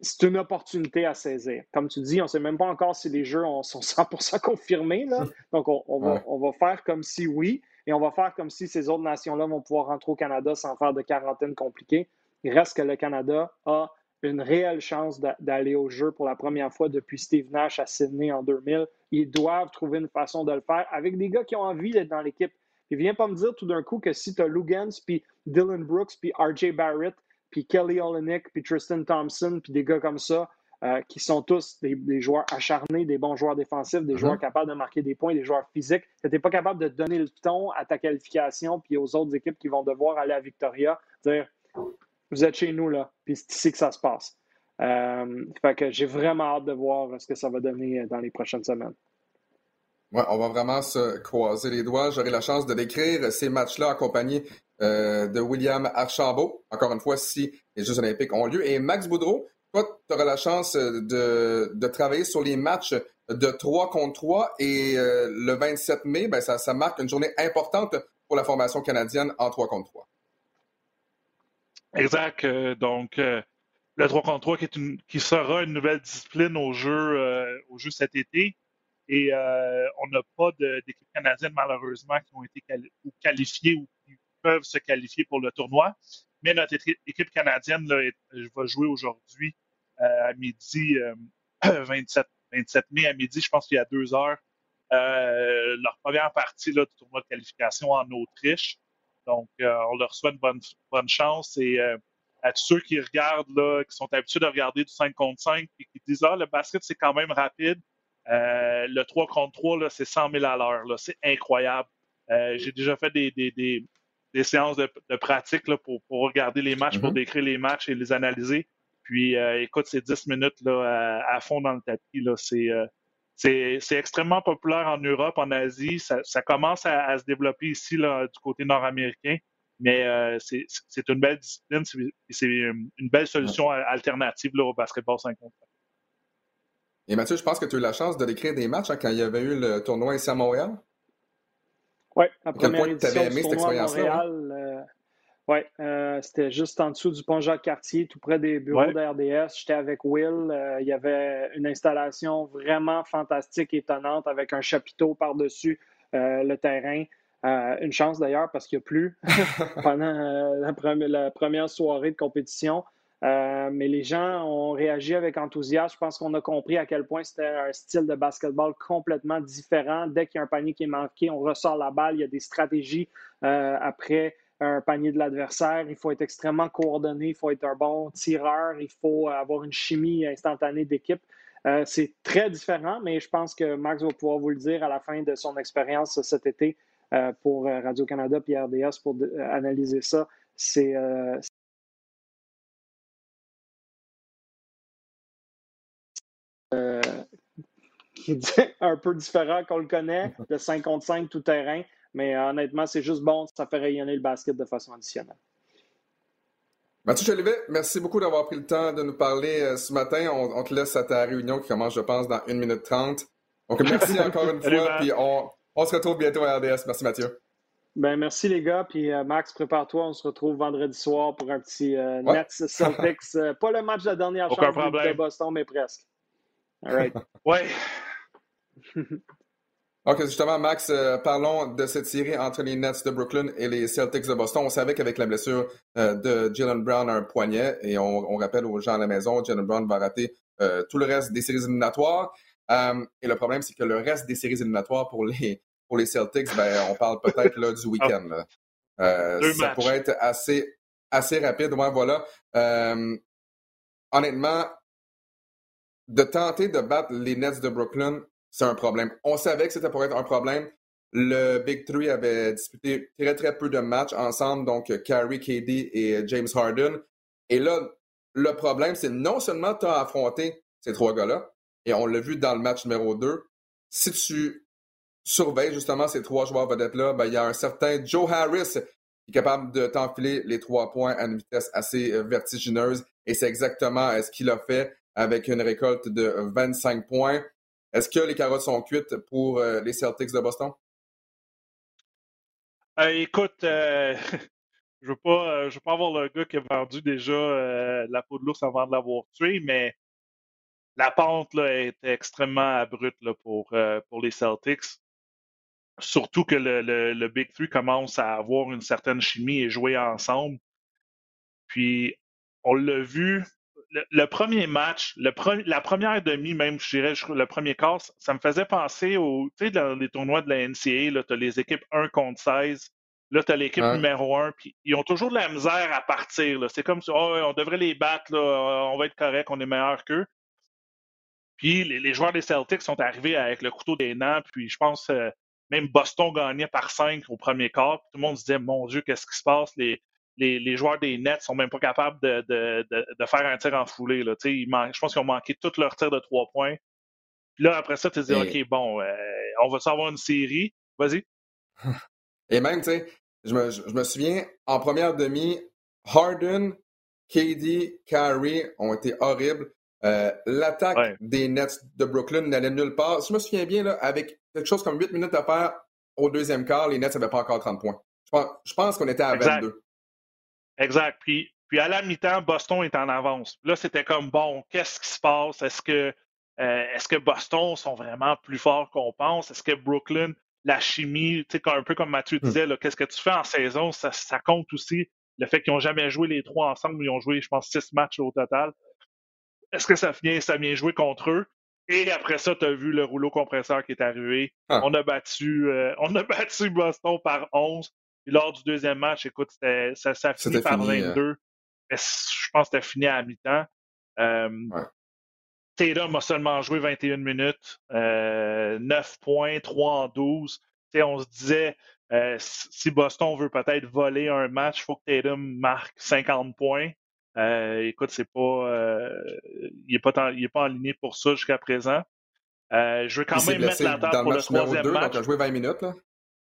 S2: C'est une opportunité à saisir. Comme tu dis, on ne sait même pas encore si les jeux sont 100% confirmés. Donc, on, va, on, va, faire comme si oui, et on va faire comme si ces autres nations-là vont pouvoir rentrer au Canada sans faire de quarantaine compliquée. Il reste que le Canada a une réelle chance d'aller au jeu pour la première fois depuis Steve Nash à Sydney en 2000. Ils doivent trouver une façon de le faire avec des gars qui ont envie d'être dans l'équipe. ne viens pas me dire tout d'un coup que si tu as Lugans, puis Dylan Brooks, puis RJ Barrett, puis Kelly Olenek, puis Tristan Thompson, puis des gars comme ça, euh, qui sont tous des, joueurs acharnés, des bons joueurs défensifs, des mm-hmm. joueurs capables de marquer des points, des joueurs physiques, tu n'es pas capable de donner le ton à ta qualification, puis aux autres équipes qui vont devoir aller à Victoria, dire vous êtes chez nous, là, puis c'est ici que ça se passe. Euh, fait que j'ai vraiment hâte de voir ce que ça va donner dans les prochaines semaines.
S1: Ouais, on va vraiment se croiser les doigts. J'aurai la chance de décrire ces matchs-là accompagnés euh, de William Archambault, encore une fois, si les Jeux olympiques ont lieu. Et Max Boudreau, toi, tu auras la chance de, de, travailler sur les matchs de 3 contre 3 et euh, le 27 mai, ben, ça, marque une journée importante pour la formation canadienne en 3 contre 3.
S3: Exact. Euh, donc, euh, le 3 contre 3 qui, sera une nouvelle discipline au jeu, euh, au jeu cet été. Et on n'a pas d'équipe canadienne, malheureusement, qui ont été qualifiées ou qui peuvent se qualifier pour le tournoi. Mais notre équipe canadienne là, va jouer aujourd'hui à midi, 27, 27 mai à midi, je pense qu'il y a deux heures, leur première partie là, du tournoi de qualification en Autriche. Donc, euh, on leur souhaite bonne, bonne chance et euh, à tous ceux qui regardent, là, qui sont habitués de regarder du 5 contre 5 et qui disent Ah, le basket, c'est quand même rapide. Euh, le 3 contre 3, c'est 100 000 à l'heure. C'est incroyable. J'ai déjà fait des, des, des, séances de, de pratique là, pour, pour, regarder les matchs, pour mm-hmm. décrire les matchs et les analyser. Puis, écoute, c'est 10 minutes là, à, fond dans le tapis. C'est c'est extrêmement populaire en Europe, en Asie. Ça, commence à, se développer ici là, du côté nord-américain, mais euh, c'est une belle discipline. C'est une belle solution alternative là, au basketball 5 contre
S1: Et Mathieu, je pense que tu as eu la chance de décrire des matchs hein, quand il y avait eu le tournoi ici à Montréal?
S2: Oui, la première édition du tournoi à Montréal. Euh, oui, euh, c'était juste en dessous du pont Jacques-Cartier, tout près des bureaux d'RDS. J'étais avec Will. Euh, il y avait une installation vraiment fantastique, étonnante, avec un chapiteau par-dessus euh, le terrain. une chance d'ailleurs parce qu'il n'y a plus pendant la, première, soirée de compétition. Mais les gens ont réagi avec enthousiasme. Je pense qu'on a compris à quel point c'était un style de basketball complètement différent. Dès qu'il y a un panier qui est manqué, on ressort la balle. Il y a des stratégies après un panier de l'adversaire. Il faut être extrêmement coordonné, il faut être un bon tireur, il faut avoir une chimie instantanée d'équipe. Euh, c'est très différent, mais je pense que Max va pouvoir vous le dire à la fin de son expérience cet été euh, pour euh, Radio-Canada et RDS pour analyser ça. C'est un peu différent qu'on le connaît, de 5 contre 5 tout terrain. Mais euh, honnêtement, c'est juste bon, ça fait rayonner le basket de façon additionnelle.
S1: Mathieu Jolivet, merci beaucoup d'avoir pris le temps de nous parler euh, ce matin. On, te laisse à ta réunion qui commence, je pense, dans 1 minute 30. Donc, merci encore une fois. Puis on, se retrouve bientôt à RDS. Merci, Mathieu.
S2: Ben, merci, les gars. Puis, euh, Max, prépare-toi. On se retrouve vendredi soir pour un petit Nets Celtics. pas le match de la dernière chance de Boston, mais presque. All right.
S3: ouais.
S1: OK, justement, Max, euh, parlons de cette série entre les Nets de Brooklyn et les Celtics de Boston. On savait qu'avec la blessure euh, de Jalen Brown à un poignet, et on, rappelle aux gens à la maison, Jalen Brown va rater euh, tout le reste des séries éliminatoires. et le problème, c'est que le reste des séries éliminatoires pour les, pour les Celtics, ben, on parle peut-être là, du week-end. ça pourrait être assez, assez rapide. Ouais, voilà. honnêtement, de tenter de battre les Nets de Brooklyn, c'est un problème. On savait que c'était pour être un problème. Le Big Three avait disputé très, très peu de matchs ensemble, donc Carrie, KD et James Harden. Et là, le problème, c'est non seulement tu as affronté ces trois gars-là, et on l'a vu dans le match numéro 2, si tu surveilles justement ces trois joueurs vedettes-là, ben, il y a un certain Joe Harris qui est capable de t'enfiler les trois points à une vitesse assez euh, vertigineuse, et c'est exactement euh, ce qu'il a fait avec une récolte de 25 points. Est-ce que les carottes sont cuites pour euh, les Celtics de Boston?
S3: écoute, je veux pas, je veux pas avoir le gars qui a vendu déjà la peau de l'ours avant de l'avoir tué, mais la pente là, est extrêmement abrupte pour, les Celtics. Surtout que le, Big Three commence à avoir une certaine chimie et jouer ensemble. Puis, on l'a vu, le, premier match, le la première demi, même, je dirais, le premier quart, ça me faisait penser aux, tu sais, dans les tournois de la NCA, tu as les équipes 1 contre 16. Là, tu as l'équipe numéro 1, puis ils ont toujours de la misère à partir. C'est comme si oh, on devrait les battre, là, on va être correct, on est meilleur qu'eux. Puis les, joueurs des Celtics sont arrivés avec le couteau des nains, puis je pense euh, même Boston gagnait par 5 au premier quart. Tout le monde se disait Mon Dieu, qu'est-ce qui se passe? Les, les, joueurs des Nets sont même pas capables de, de, de, faire un tir en foulée. Là. Ils je pense qu'ils ont manqué tous leurs tirs de trois points. Puis là, après ça, tu te dis OK, bon, euh, on va savoir une série. Vas-y.
S1: Et même, tu sais, je me, je me souviens, en première demi, Harden, KD, Kyrie ont été horribles. Euh, l'attaque des Nets de Brooklyn n'allait nulle part. Je me souviens bien, là, avec quelque chose comme 8 minutes à faire au deuxième quart, les Nets n'avaient pas encore 30 points. Je pense, qu'on était à 22.
S3: Exact. Puis, puis à la mi-temps, Boston est en avance. Là, c'était comme bon, qu'est-ce qui se passe? Est-ce que, euh, est-ce que Boston sont vraiment plus forts qu'on pense? Est-ce que Brooklyn, la chimie, un peu comme Mathieu hmm. disait, qu'est-ce que tu fais en saison? Ça, ça compte aussi. Le fait qu'ils n'ont jamais joué les trois ensemble, ils ont joué, je pense, six matchs au total. Est-ce que ça vient, ça vient jouer contre eux? Et après ça, tu as vu le rouleau compresseur qui est arrivé. Ah. On, a battu, euh, on a battu Boston par 11. Puis lors du deuxième match, écoute, ça, ça fini par 22. Hein. je pense que c'était fini à mi-temps. Euh, Tatum a seulement joué 21 minutes, 9 euh, points, 3 en 12. on se disait, euh, si Boston veut peut-être voler un match, il faut que Tatum marque 50 points. Euh, écoute, c'est pas, il n'est pas, pas aligné pour ça jusqu'à présent. Je veux quand même mettre la table pour le troisième 2, match.
S1: Il a joué 20 minutes.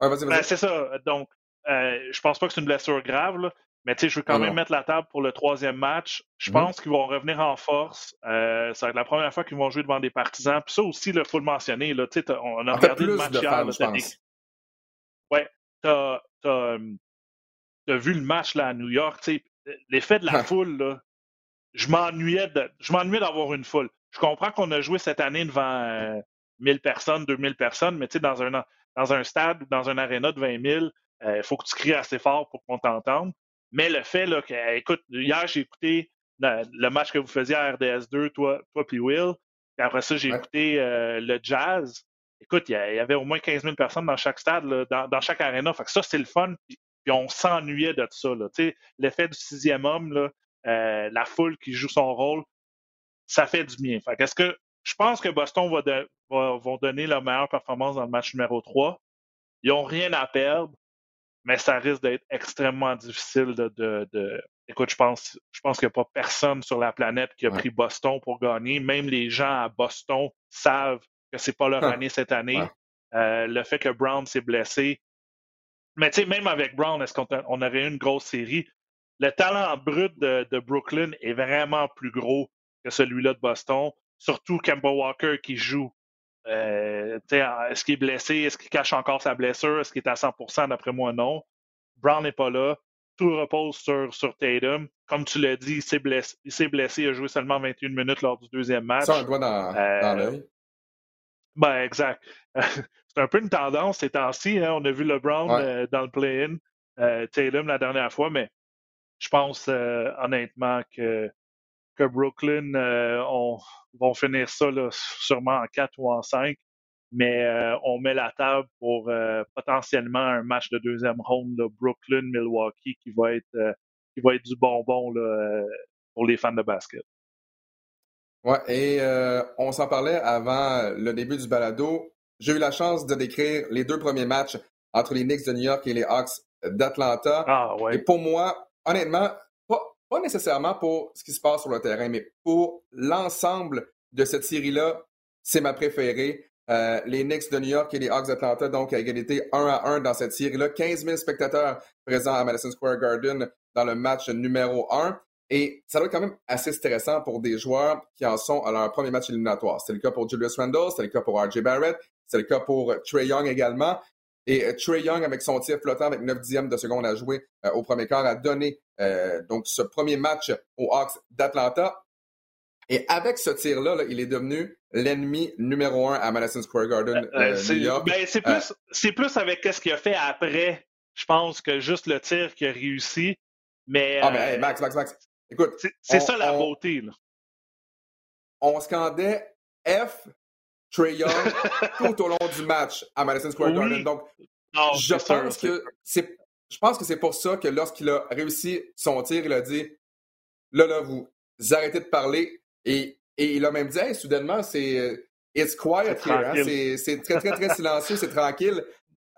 S3: Ouais. Ben, c'est ça. Donc, euh, je pense pas que c'est une blessure grave, là, mais je veux quand même mettre la table pour le troisième match. Je mm-hmm. pense qu'ils vont revenir en force. Euh, ça va être la première fois qu'ils vont jouer devant des partisans. Puis ça aussi, il faut le mentionner. Là, on a regardé le match hier. Ouais, t'as as, as, vu le match là, à New York. L'effet de la foule, là, je m'ennuyais d'avoir une foule. Je comprends qu'on a joué cette année devant 1000 euh, personnes, 2000 personnes, mais dans un, dans un stade ou dans un aréna de 20 000, il euh, faut que tu cries assez fort pour qu'on t'entende. Mais le fait là, que, écoute, hier, j'ai écouté le, match que vous faisiez à RDS2, toi, toi puis Will. Puis après ça, j'ai écouté euh, le jazz. Écoute, il y, avait au moins 15 000 personnes dans chaque stade, dans, chaque. Fait que ça, c'est le fun puis on s'ennuyait de ça. L'effet du sixième homme, là, euh, la foule qui joue son rôle, ça fait du bien. Fait ce que je pense que Boston va, vont donner leur meilleure performance dans le match numéro 3. Ils n'ont rien à perdre, mais ça risque d'être extrêmement difficile de, Écoute, je pense, je pense qu'il n'y a pas personne sur la planète qui a pris Boston pour gagner. Même les gens à Boston savent que c'est pas leur ah. année cette année. Euh, le fait que Brown s'est blessé, mais tu sais, même avec Brown, est-ce qu'on on aurait une grosse série? Le talent brut de, Brooklyn est vraiment plus gros que celui-là de Boston. Surtout Kemba Walker qui joue. Euh, est-ce qu'il est blessé? Est-ce qu'il cache encore sa blessure? Est-ce qu'il est à 100% D'après moi, non. Brown n'est pas là. Tout repose sur, sur Tatum. Comme tu l'as dit, il s'est blessé, il blessé. Il a joué seulement 21 minutes lors du deuxième match.
S1: Ça, un doigt dans, euh, dans l'œil.
S3: Ben, exact. c'est un peu une tendance ces temps-ci. Hein. On a vu LeBron euh, dans le play-in, euh, Tatum la dernière fois, mais je pense honnêtement que, que Brooklyn on, vont finir ça sûrement en 4 ou en 5. Mais on met la table pour potentiellement un match de deuxième ronde, Brooklyn-Milwaukee, qui va être qui va être du bonbon là, pour les fans de basket.
S1: Ouais, et on s'en parlait avant le début du balado. J'ai eu la chance de décrire les deux premiers matchs entre les Knicks de New York et les Hawks d'Atlanta.
S3: Ah, ouais.
S1: Et pour moi, honnêtement, pas nécessairement pour ce qui se passe sur le terrain, mais pour l'ensemble de cette série-là, c'est ma préférée. Euh, les Knicks de New York et les Hawks d'Atlanta, donc à égalité 1 à 1 dans cette série-là. 15 000 spectateurs présents à Madison Square Garden dans le match numéro 1. Et ça doit être quand même assez stressant pour des joueurs qui en sont à leur premier match éliminatoire. C'était le cas pour Julius Randle, c'était le cas pour RJ Barrett, c'est le cas pour Trey Young également. Et euh, Trey Young, avec son tir flottant avec 9 dixièmes de seconde à jouer euh, au premier quart, a donné donc ce premier match aux Hawks d'Atlanta. Et avec ce tir-là, il est devenu l'ennemi numéro un à Madison Square Garden, euh, euh, New York.
S3: Ben, c'est plus, plus avec ce qu'il a fait après, je pense, que juste le tir qu'il a réussi. Mais,
S1: ah, mais euh, Max, Max, Max. Écoute.
S3: C'est ça la beauté. Là.
S1: On scandait F Trey Young tout au long du match à Madison Square Garden. Donc, je, pense que c'est, je pense que c'est pour ça que lorsqu'il a réussi son tir, il a dit là, là, vous arrêtez de parler, et, il a même dit, soudainement, c'est euh, It's quiet here. Hein? C'est très, très, très silencieux, c'est tranquille.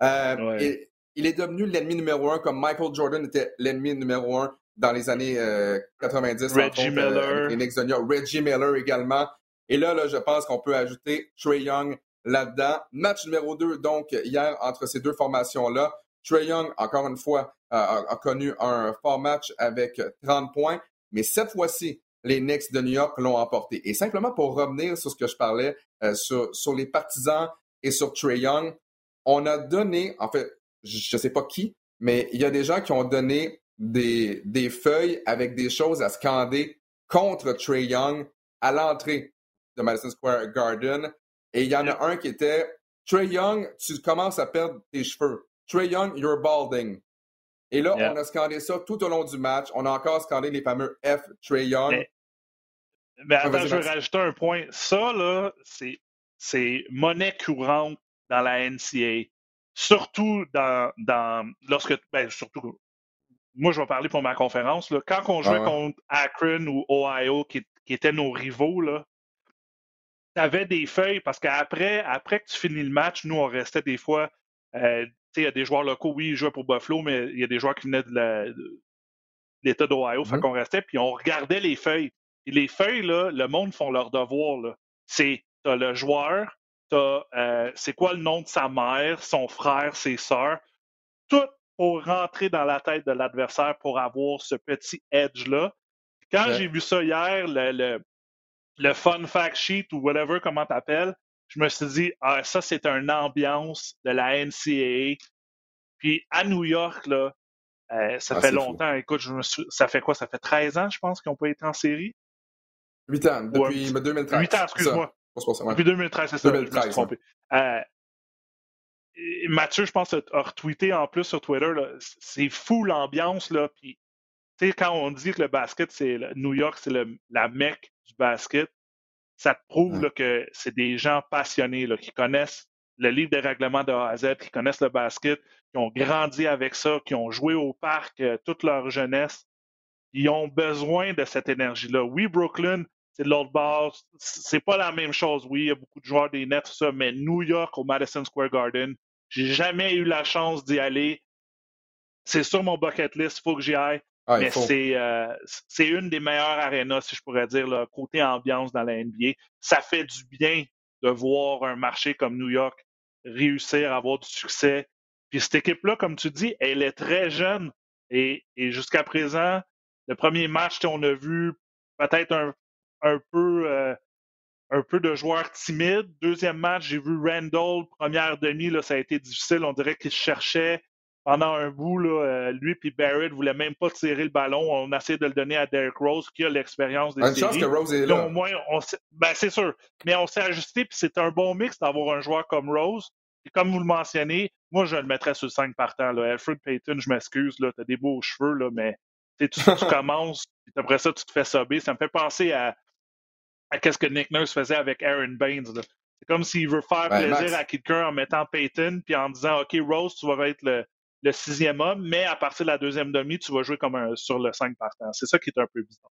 S1: Euh, et, il est devenu l'ennemi numéro un, comme Michael Jordan était l'ennemi numéro un dans les années 90. Euh,
S3: Reggie Miller.
S1: Reggie Miller également. Et là, là je pense qu'on peut ajouter Trey Young là-dedans. Match numéro 2, donc, hier, entre ces deux formations-là. Trey Young, encore une fois, a connu un fort match avec 30 points. Mais cette fois-ci, les Knicks de New York l'ont emporté. Et simplement pour revenir sur ce que je parlais, euh, sur, les partisans et sur Trey Young, on a donné, en fait, je ne sais pas qui, mais il y a des gens qui ont donné des, des feuilles avec des choses à scander contre Trey Young à l'entrée de Madison Square Garden. Et il y en a un qui était Trey Young, tu commences à perdre tes cheveux. Trey Young, you're balding. Et là, on a scandé ça tout au long du match. On a encore scandé les fameux F Trey Young.
S3: Mais, attends, je vais rajouter un point. Ça, là, c'est monnaie courante dans la NCA. Surtout dans, dans lorsque. Ben, surtout. Moi, je vais parler pour ma conférence. Là. Quand on jouait contre Akron ou Ohio, qui, qui étaient nos rivaux, là, tu avais des feuilles parce qu'après après que tu finis le match, nous, on restait des fois euh, il y a des joueurs locaux, oui, ils jouaient pour Buffalo, mais il y a des joueurs qui venaient de l'État d'Ohio. Fait mm-hmm. qu'on restait, puis on regardait les feuilles. Et les feuilles, là, le monde font leur devoir. C'est t'as le joueur, t'as euh, c'est quoi le nom de sa mère, son frère, ses sœurs? Tout pour rentrer dans la tête de l'adversaire pour avoir ce petit edge-là. Quand j'ai vu ça hier, le, le, le, fun fact sheet ou whatever, comment t'appelles, je me suis dit, ah, ça, c'est une ambiance de la NCAA. Puis à New York, là, euh, ça ah, fait longtemps. Écoute, je me ça fait quoi? Ça fait 13 ans, je pense, qu'ils n'ont pas été en série?
S1: 8 ans, depuis 2013.
S3: 8 ans, excuse-moi. Depuis 2013, c'est ça. 2013, je me suis trompé. Euh, Mathieu, je pense, a retweeté en plus sur Twitter. C'est fou l'ambiance. là. Puis, quand on dit que le basket, c'est New York, c'est la mecque du basket, ça te prouve que c'est des gens passionnés là, qui connaissent le livre des règlements de A à Z, qui connaissent le basket, qui ont grandi avec ça, qui ont joué au parc euh, toute leur jeunesse. Ils ont besoin de cette énergie-là. Oui, Brooklyn, c'est de l'autre bord. C'est pas la même chose. Oui, il y a beaucoup de joueurs des Nets, tout ça, mais New York au Madison Square Garden, j'ai jamais eu la chance d'y aller. C'est sur mon bucket list, il faut que j'y aille. Ah, mais euh, c'est une des meilleures arénas, si je pourrais dire, côté ambiance dans la NBA. Ça fait du bien de voir un marché comme New York réussir à avoir du succès. Puis cette équipe-là, comme tu dis, elle est très jeune. Et, jusqu'à présent, le premier match, on a vu peut-être un, un, peu euh, un peu de joueurs timides. Deuxième match, j'ai vu Randall, première demi, là, ça a été difficile. On dirait qu'il cherchait pendant un bout, là, euh, lui et Barrett ne voulaient même pas tirer le ballon. On a essayé de le donner à Derrick Rose, qui a l'expérience des Une séries. chance
S1: que Rose est là.
S3: au moins, ben, c'est sûr. Mais on s'est ajusté, puis c'est un bon mix d'avoir un joueur comme Rose. Et comme vous le mentionnez, moi, je le mettrais sur le 5 partants. Là. Alfred Payton, je m'excuse, tu as des beaux cheveux, là, mais tu, tu commences, puis après ça, tu te fais sober. Ça me fait penser à, à ce que Nick Nurse faisait avec Aaron Baines. C'est comme s'il veut faire plaisir à quelqu'un en mettant Payton, puis en disant, OK, Rose, tu vas être le, le sixième homme, mais à partir de la deuxième demi, tu vas jouer comme un, sur le 5 partant. C'est ça qui est un peu bizarre.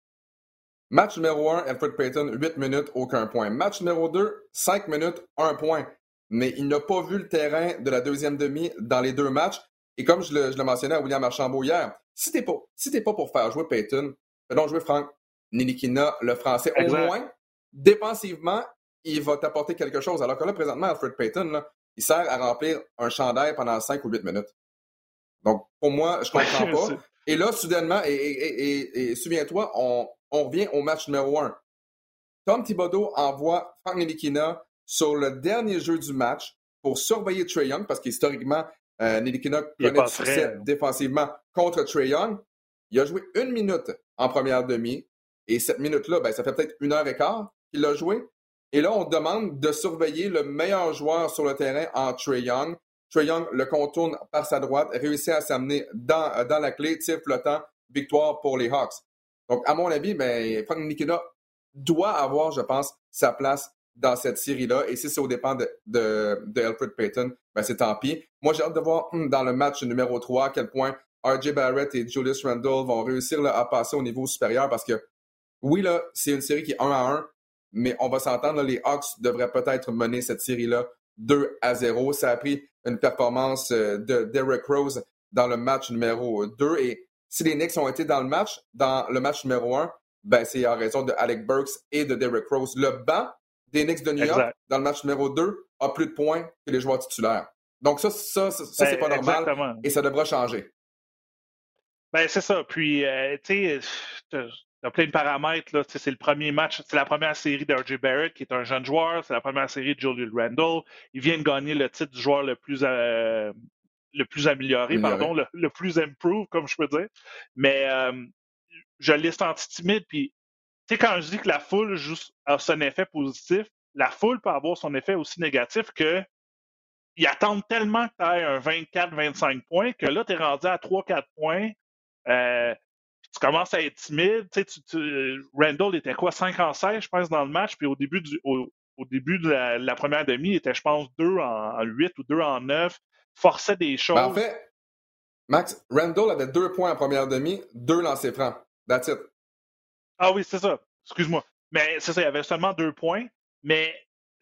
S1: Match numéro 1, Alfred Payton, 8 minutes, aucun point. Match numéro 2, 5 minutes, 1 point. Mais il n'a pas vu le terrain de la deuxième demi dans les deux matchs. Et comme je le, je le mentionnais à William Archambault hier, si t'es pas, si pas pour faire jouer Payton, fais donc jouer Frank Nilikina, le français. Au moins, défensivement, il va t'apporter quelque chose. Alors que là, présentement, Alfred Payton, il sert à remplir un chandail pendant 5 ou 8 minutes. Donc, pour moi, je comprends pas. Et là, soudainement, et, souviens-toi, on, revient au match numéro 1. Tom Thibodeau envoie Frank Nilikina sur le dernier jeu du match pour surveiller Trey Young, parce qu'historiquement, euh, Nilikina connaît du succès défensivement contre Trey Young. Il a joué une minute en première demi, et cette minute-là, ben, ça fait peut-être une heure et quart qu'il a joué. Et là, on demande de surveiller le meilleur joueur sur le terrain en Trey Young. Trey Young le contourne par sa droite, réussit à s'amener dans, dans la clé, tir flottant, victoire pour les Hawks. Donc, à mon avis, ben, Frank Nikita doit avoir, je pense, sa place dans cette série-là. Et si c'est au dépend de, de, Alfred Payton, ben, c'est tant pis. Moi, j'ai hâte de voir hmm, dans le match numéro 3 à quel point RJ Barrett et Julius Randle vont réussir à passer au niveau supérieur parce que oui, là, c'est une série qui est 1 à 1, mais on va s'entendre, les Hawks devraient peut-être mener cette série-là 2 à 0. Ça a pris une performance euh, de Derrick Rose dans le match numéro 2. Et si les Knicks ont été dans le match, dans le match numéro 1, ben c'est en raison de Alec Burks et de Derrick Rose. Le banc des Knicks de New York, dans le match numéro 2, a plus de points que les joueurs titulaires. Donc ça, ça, ça, c'est pas ben, normal et ça devra changer.
S3: Ben, c'est ça. Puis, euh, tu sais, il y a plein de paramètres. C'est le premier match, c'est la première série d'RJ Barrett, qui est un jeune joueur. C'est la première série de Julius Randle. Il vient de gagner le titre du joueur le plus, euh, le plus amélioré, pardon, le, plus improved, comme je peux dire. Mais euh, je l'ai senti timide. Puis, tu sais, quand je dis que la foule a son effet positif, la foule peut avoir son effet aussi négatif que ils attendent tellement que tu aies un 24-25 points que là, tu es rendu à 3-4 points. Euh, tu commences à être timide. Tu, tu, Randall était quoi, 5 en 16, je pense, dans le match, puis au début, du, au, début de la, première demi, il était, je pense, 2 en, 8 ou 2 en 9, forçait des choses. Ben,
S1: en fait, Max, Randall avait 2 points en première demi, 2 lancers francs. That's it.
S3: Ah oui, c'est ça. Excuse-moi. Mais c'est ça, il avait seulement 2 points, mais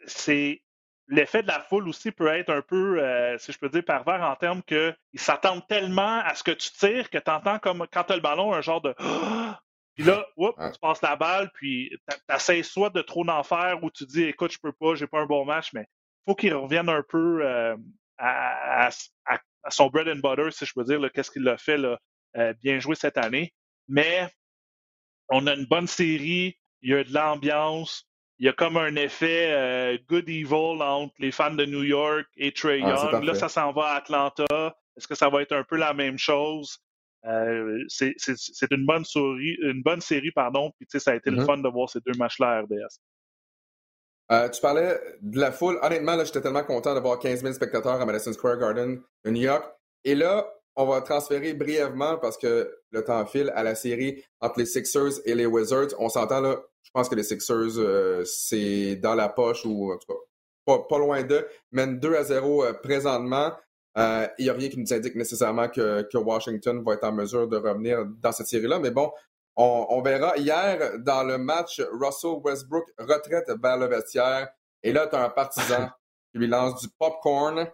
S3: c'est l'effet de la foule aussi peut être un peu, euh, si je peux dire, pervers en termes qu'ils s'attendent tellement à ce que tu tires que tu entends comme quand tu as le ballon un genre de. Puis là, tu passes la balle, puis tu essaies soit de trop d'en faire ou tu dis écoute, je peux pas, j'ai pas un bon match, mais il faut qu'il revienne un peu euh, à, son bread and butter, si je peux dire, qu'est-ce qu'il a fait là, euh, bien joué cette année. Mais on a une bonne série, il y a de l'ambiance, il y a comme un effet euh, good evil entre les fans de New York et Trey ah, Young. là, ça s'en va à Atlanta. Est-ce que ça va être un peu la même chose? Euh, c'est une bonne série, une bonne série, pardon. Puis ça a été le mm-hmm. fun de voir ces deux matchs-là à RDS.
S1: Euh, tu parlais de la foule. Honnêtement, là, j'étais tellement content d'avoir 15 000 spectateurs à Madison Square Garden de New York. Et là, on va transférer brièvement parce que le temps file à la série entre les Sixers et les Wizards. On s'entend là, je pense que les Sixers, euh, c'est dans la poche ou en tout cas pas, loin d'eux. Mènent 2 à 0 euh, présentement. Euh, il n'y a rien qui nous indique nécessairement que, Washington va être en mesure de revenir dans cette série-là. Mais bon, on, verra. Hier, dans le match, Russell Westbrook retraite vers le vestiaire. Et là, tu as un partisan qui lui lance du popcorn.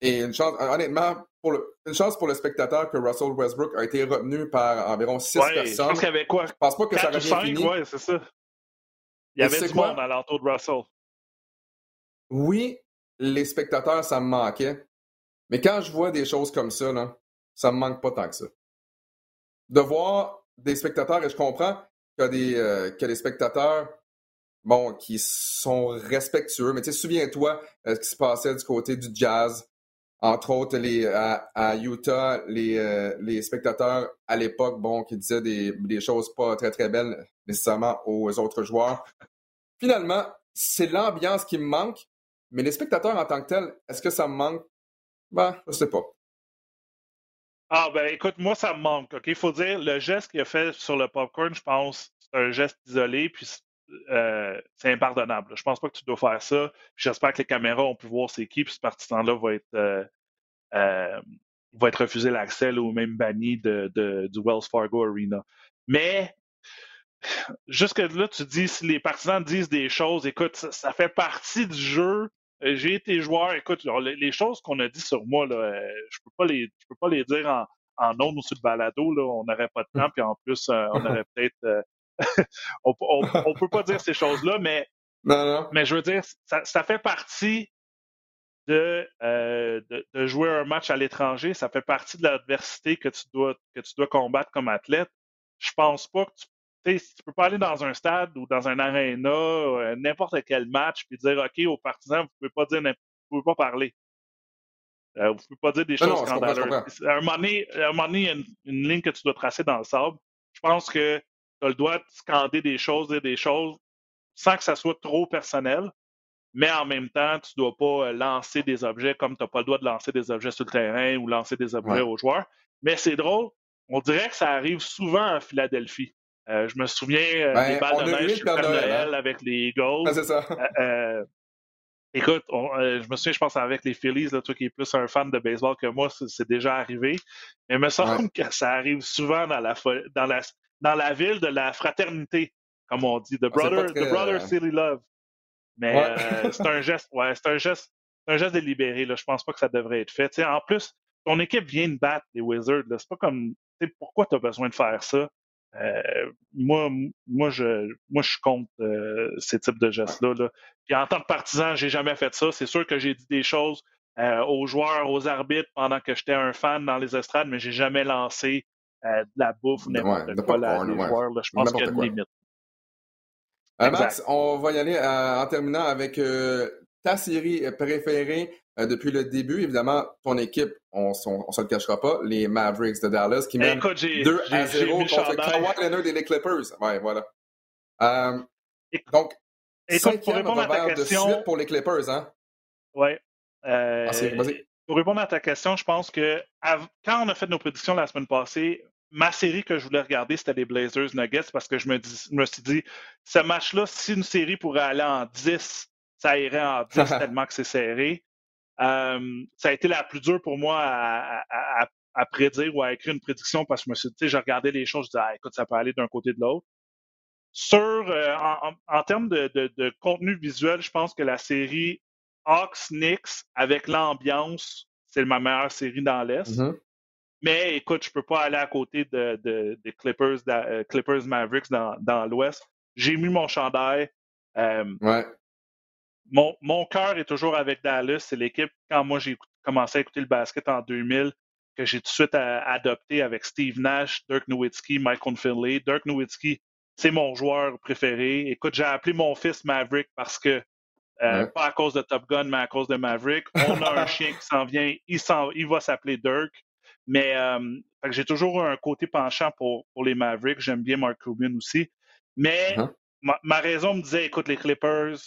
S1: et une chance, honnêtement, une chance pour le spectateur que Russell Westbrook a été retenu par environ six personnes. Je
S3: pense qu'il y avait quoi? Je
S1: pense pas que ça aurait bien fini.
S3: Ouais, c'est ça. Il y avait du monde à l'entour de Russell.
S1: Oui, les spectateurs, ça me manquait. Mais quand je vois des choses comme ça, là, ça me manque pas tant que ça. De voir des spectateurs, et je comprends qu'il y a des, euh, que des spectateurs bon, qui sont respectueux, mais tu sais, souviens-toi euh, ce qui se passait du côté du jazz entre autres, à, Utah, les, euh, les, spectateurs à l'époque, bon, qui disaient des, des, choses pas très, très belles nécessairement aux autres joueurs. Finalement, c'est l'ambiance qui me manque, mais les spectateurs en tant que tels, est-ce que ça me manque? Ben, je sais pas.
S3: Ah, ben écoute, moi, ça me manque. OK? Il faut dire, le geste qu'il a fait sur le popcorn, je pense, c'est un geste isolé, puis euh, c'est impardonnable. Je pense pas que tu dois faire ça. J'espère que les caméras ont pu voir c'est qui, puis ce partisan-là va être euh, euh, va être refusé l'accès ou même banni de, du Wells Fargo Arena. Mais jusque là, tu dis si les partisans disent des choses, écoute, ça, fait partie du jeu. J'ai été joueur, écoute, les, choses qu'on a dit sur moi, là, je peux pas les, je peux pas les dire en, en ondes ou sur le balado, là, on n'aurait pas de temps, puis en plus, on aurait peut-être... on, on, peut pas dire ces choses-là, mais, mais je veux dire, ça, ça fait partie de, de, de, jouer un match à l'étranger, ça fait partie de l'adversité que tu dois que tu dois combattre comme athlète. Je pense pas que tu tu peux pas aller dans un stade ou dans un aréna, euh, n'importe quel match, puis dire OK aux partisans, vous pouvez pas dire vous pouvez pas parler. Euh, vous pouvez pas dire des choses scandaleuses. À un moment donné, il y a une, ligne que tu dois tracer dans le sable. Je pense que tu as le droit de scander des choses, dire des choses, sans que ça soit trop personnel. Mais en même temps, tu dois pas euh, lancer des objets comme tu n'as pas le droit de lancer des objets sur le terrain ou lancer des objets aux joueurs. Mais c'est drôle, on dirait que ça arrive souvent à Philadelphie. Euh, je me souviens euh, ben, des balles de neige sur Noël, hein. avec les Eagles.
S1: c'est ça.
S3: Euh, écoute, je me souviens, je pense avec les Phillies, là, toi qui es plus un fan de baseball que moi, c'est déjà arrivé. Mais il me semble que ça arrive souvent dans la, dans, la, dans la ville de la fraternité, comme on dit. The, ah, brother, the brother silly love. Mais c'est un geste, ouais, c'est un geste, un geste délibéré. Là. Je pense pas que ça devrait être fait. en plus, ton équipe vient de battre les Wizards. C'est pas comme pourquoi tu as besoin de faire ça? Euh, moi, moi, je, moi, je compte euh, ces types de gestes-là. Là. Puis en tant que partisan, j'ai jamais fait ça. C'est sûr que j'ai dit des choses euh, aux joueurs, aux arbitres pendant que j'étais un fan dans les estrades, mais j'ai jamais lancé de la bouffe ou n'importe quoi là, les joueurs. Je pense qu'il y a une limite.
S1: Max, on va y aller en terminant avec ta série préférée euh, depuis le début. Évidemment, ton équipe, on ne se le cachera pas, les Mavericks de Dallas qui mènent 2 à 0 contre Kawhi Leonard et les Clippers. Ouais, voilà. Euh, donc, Écoute, pour répondre à ta question, de suite pour les Clippers, hein?
S3: Oui. Euh, pour répondre à ta question, je pense que quand on a fait nos prédictions la semaine passée, ma série que je voulais regarder, c'était les Blazers Nuggets parce que je me, dis, je me suis dit, ce match-là, si une série pourrait aller en 10, ça irait en 10 tellement que c'est serré. Euh, ça a été la plus dure pour moi à, prédire ou à écrire une prédiction parce que je me suis dit, j'ai regardé les choses, je disais, ah, écoute, ça peut aller d'un côté de l'autre. Sur, euh, en, termes de, contenu visuel, je pense que la série Hawks Knicks avec l'ambiance, c'est ma meilleure série dans l'Est. Mm-hmm. Mais écoute, je peux pas aller à côté de, des Clippers, euh, Clippers Mavericks dans, dans l'Ouest. J'ai mis mon chandail.
S1: ouais
S3: mon, mon cœur est toujours avec Dallas. C'est l'équipe, quand moi j'ai commencé à écouter le basket en 2000, que j'ai tout de suite adopté avec Steve Nash, Dirk Nowitzki, Michael Finley. Dirk Nowitzki, c'est mon joueur préféré. Écoute, j'ai appelé mon fils Maverick parce que, euh, pas à cause de Top Gun, mais à cause de Maverick. On a un chien qui s'en vient, il, il va s'appeler Dirk. Mais euh, j'ai toujours un côté penchant pour, pour les Mavericks. J'aime bien Mark Cuban aussi. Mais uh-huh. ma, ma, raison me disait, écoute, les Clippers,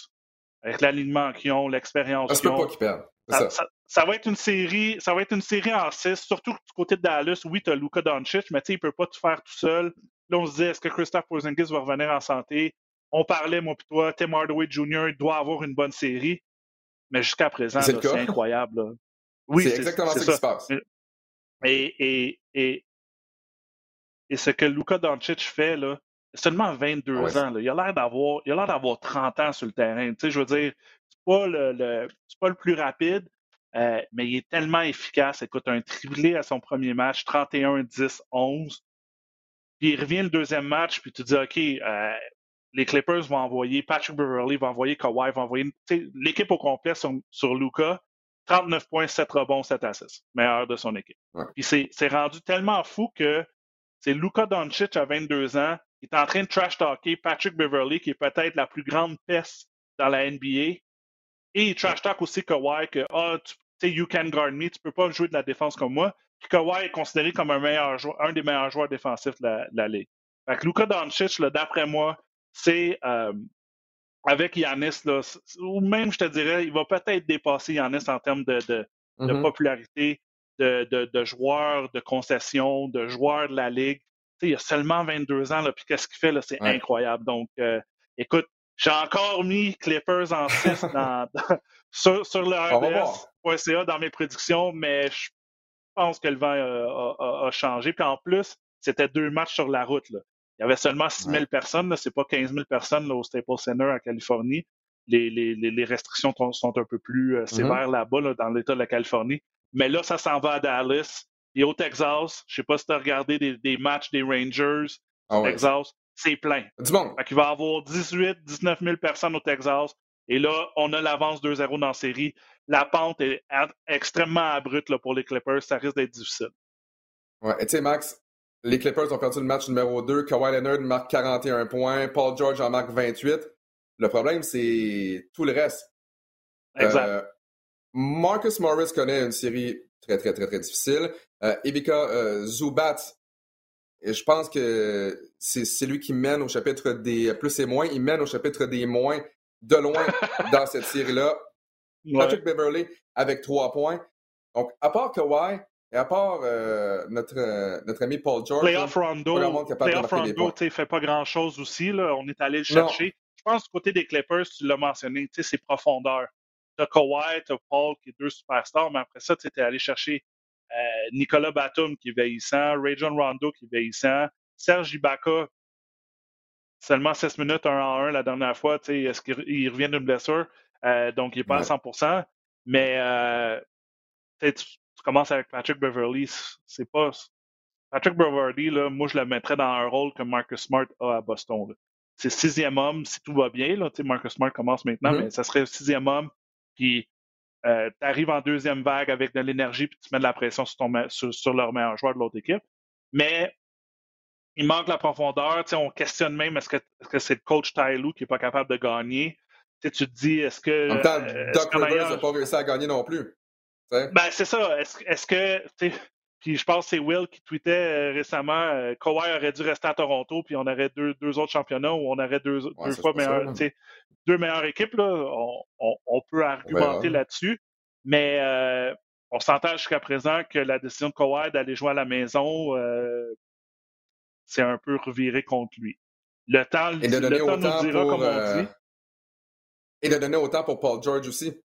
S3: avec l'alignement qu'ils ont, l'expérience qu'ils
S1: ont.
S3: Ça, ça. Ça, va être une série, ça va être une série en 6, surtout du côté de Dallas. Oui, tu as Luka Doncic, mais tu sais, il peut pas tout faire tout seul. Là, on se dit, est-ce que Christophe Porzingis va revenir en santé? On parlait, moi et toi, Tim Hardaway Jr. doit avoir une bonne série. Mais jusqu'à présent, c'est incroyable.
S1: Oui, c'est exactement ce qui se passe.
S3: Et, et, et, et ce que Luka Doncic fait, là, seulement 22 ans. Là. Il a l'air d'avoir, il a l'air d'avoir 30 ans sur le terrain. Tu sais, je veux dire, c'est pas le, c'est pas le plus rapide, euh, mais il est tellement efficace. Écoute, un triplé à son premier match, 31, 10, 11. Puis il revient le deuxième match, puis tu dis, OK, euh, les Clippers vont envoyer, Patrick Beverly va envoyer Kawhi, va envoyer l'équipe au complet sur, sur Luca. 39 points, 7 rebonds, 7 assists. Meilleur de son équipe. Puis c'est rendu tellement fou que c'est Luka Doncic à 22 ans il est en train de trash talker Patrick Beverly, qui est peut-être la plus grande peste dans la NBA. Et il trash talk aussi Kawhi, que ah, tu sais, you can guard me, tu peux pas jouer de la défense comme moi. Puis Kawhi est considéré comme un, meilleur joueur, un des meilleurs joueurs défensifs de la, ligue. Fait que Luka Doncic, d'après moi, c'est euh, avec Yanis, là, ou même, je te dirais, il va peut-être dépasser Yanis en termes de, de, de mm-hmm. popularité, de, de, de joueurs, de concessions, de joueurs de la ligue il a seulement 22 ans, là, puis qu'est-ce qu'il fait, là, c'est incroyable. Donc, euh, écoute, j'ai encore mis Clippers en 6 sur, sur, le RDS.ca dans mes prédictions, mais je pense que le vent a, changé. Puis en plus, c'était deux matchs sur la route. Là. Il y avait seulement 6 000 personnes, c'est pas 15 000 personnes là, au Staples Center en Californie. Les, les, les restrictions sont un peu plus euh, mm-hmm. sévères là-bas, là, dans l'État de la Californie. Mais là, ça s'en va à Dallas. Et au Texas, je ne sais pas si tu as regardé des, matchs des Rangers au ah Texas, c'est plein.
S1: Du monde.
S3: Il va y avoir 18, 19 000 personnes au Texas. Et là, on a l'avance 2-0 dans la série. La pente est extrêmement abrupte là, pour les Clippers. Ça risque d'être difficile.
S1: Ouais, et tu sais, Max, les Clippers ont perdu le match numéro 2. Kawhi Leonard marque 41 points. Paul George en marque 28. Le problème, c'est tout le reste.
S3: Exact. Euh,
S1: Marcus Morris connaît une série très, très, très, très difficile. Euh, Ivica euh, Zubat, et je pense que c'est lui qui mène au chapitre des plus et moins. Il mène au chapitre des moins de loin dans cette série-là. Patrick Beverly avec trois points. Donc, à part Kawhi et à part euh, notre, euh, notre ami Paul George,
S3: Playoff Rondo, Playoff Rondo ne fait pas grand-chose aussi. Là. On est allé le chercher. Je pense du côté des Clippers, tu l'as mentionné, c'est profondeur. Tu as Kawhi, tu as Paul qui est deux superstars, mais après ça, tu es allé chercher euh, Nicolas Batum qui est vieillissant, Ray John Rondo qui est vieillissant, Serge Ibaka, seulement 16 minutes 1 en 1 la dernière fois. Est-ce qu'il revient d'une blessure? Donc, il n'est pas à 100 Mais euh, tu, commences avec Patrick Beverly. C'est pas. Patrick Beverly, là, moi, je le mettrais dans un rôle que Marcus Smart a à Boston. C'est sixième homme si tout va bien. Là, Marcus Smart commence maintenant, mm-hmm. mais ça serait sixième homme. Puis euh, tu arrives en deuxième vague avec de l'énergie puis tu mets de la pression sur, ton, sur, leur meilleur joueur de l'autre équipe. Mais il manque la profondeur. on questionne même est-ce que c'est -ce le coach Tyloo qui n'est pas capable de gagner? tu te dis, est-ce que.
S1: En même temps, euh, Doc Rivers n'a pas réussi à gagner non plus.
S3: Ben, c'est ça. Est-ce est que. Puis je pense que c'est Will qui tweetait euh, récemment euh, Kawhi aurait dû rester à Toronto, puis on aurait deux, deux autres championnats où on aurait deux, deux fois meilleurs, deux meilleures équipes. Là, on, on, peut argumenter là-dessus. Mais euh, on s'entend jusqu'à présent que la décision de Kawhi d'aller jouer à la maison, euh, c'est un peu reviré contre lui. Le temps,
S1: le temps nous dira, comme on dit. Et de donner autant pour Paul George aussi.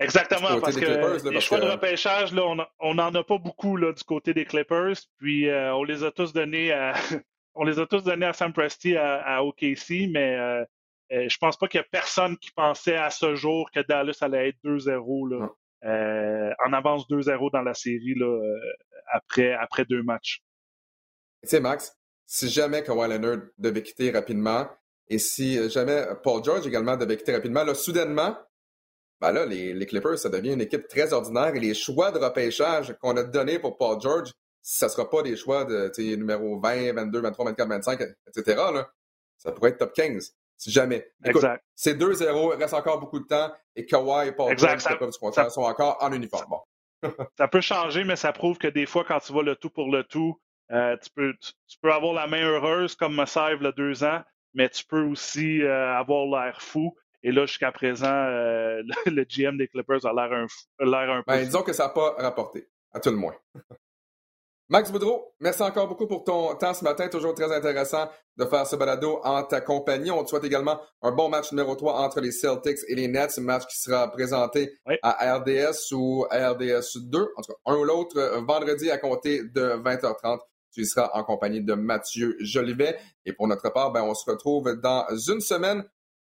S3: Exactement, parce que les choix de repêchage, là, on n'en a pas beaucoup là, du côté des Clippers, puis euh, on les a tous donnés à on les a tous donnés à Sam Presti à, OKC, mais euh, euh, je pense pas qu'il y a personne qui pensait à ce jour que Dallas allait être 2-0 en avance 2-0 dans la série là, après, après deux matchs.
S1: Tu sais, Max, si jamais Kawhi Leonard devait quitter rapidement, et si jamais Paul George également devait quitter rapidement, là, soudainement, ben là, les, Clippers, ça devient une équipe très ordinaire et les choix de repêchage qu'on a donnés pour Paul George, ça ne sera pas des choix de numéro 20, 22, 23, 24, 25, etc. Là. Ça pourrait être top 15, si jamais.
S3: exact.
S1: C'est 2-0, il reste encore beaucoup de temps et Kawhi et Paul George, ça, sont encore en uniforme.
S3: ça peut changer, mais ça prouve que des fois, quand tu vas le tout pour le tout, euh, tu, peux, tu, peux avoir la main heureuse comme Massive le deux ans, mais tu peux aussi euh, avoir l'air fou. Et là, jusqu'à présent, euh, le, GM des Clippers a l'air un, un, peu.
S1: Ben, disons que ça n'a pas rapporté, à tout le moins. Max Boudreau, merci encore beaucoup pour ton temps ce matin. Toujours très intéressant de faire ce balado en ta compagnie. On te souhaite également un bon match numéro 3 entre les Celtics et les Nets, un match qui sera présenté à RDS ou à RDS 2, en tout cas un ou l'autre, euh, vendredi à compter de 20h30. Tu y seras en compagnie de Mathieu Jolivet. Et pour notre part, ben, on se retrouve dans une semaine,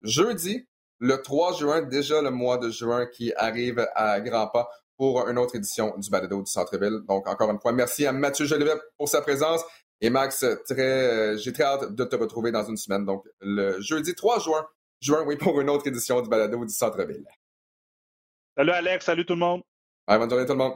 S1: jeudi, le 3 juin, déjà le mois de juin qui arrive à grands pas pour une autre édition du Balado du Centre-Ville. Donc, encore une fois, merci à Mathieu Jolivet pour sa présence. Et Max, très, euh, j'ai très hâte de te retrouver dans une semaine. Donc, le jeudi 3 juin, juin, oui, pour une autre édition du Balado du Centre-Ville.
S3: Salut Alex, salut tout le monde.
S1: bonne journée tout le monde.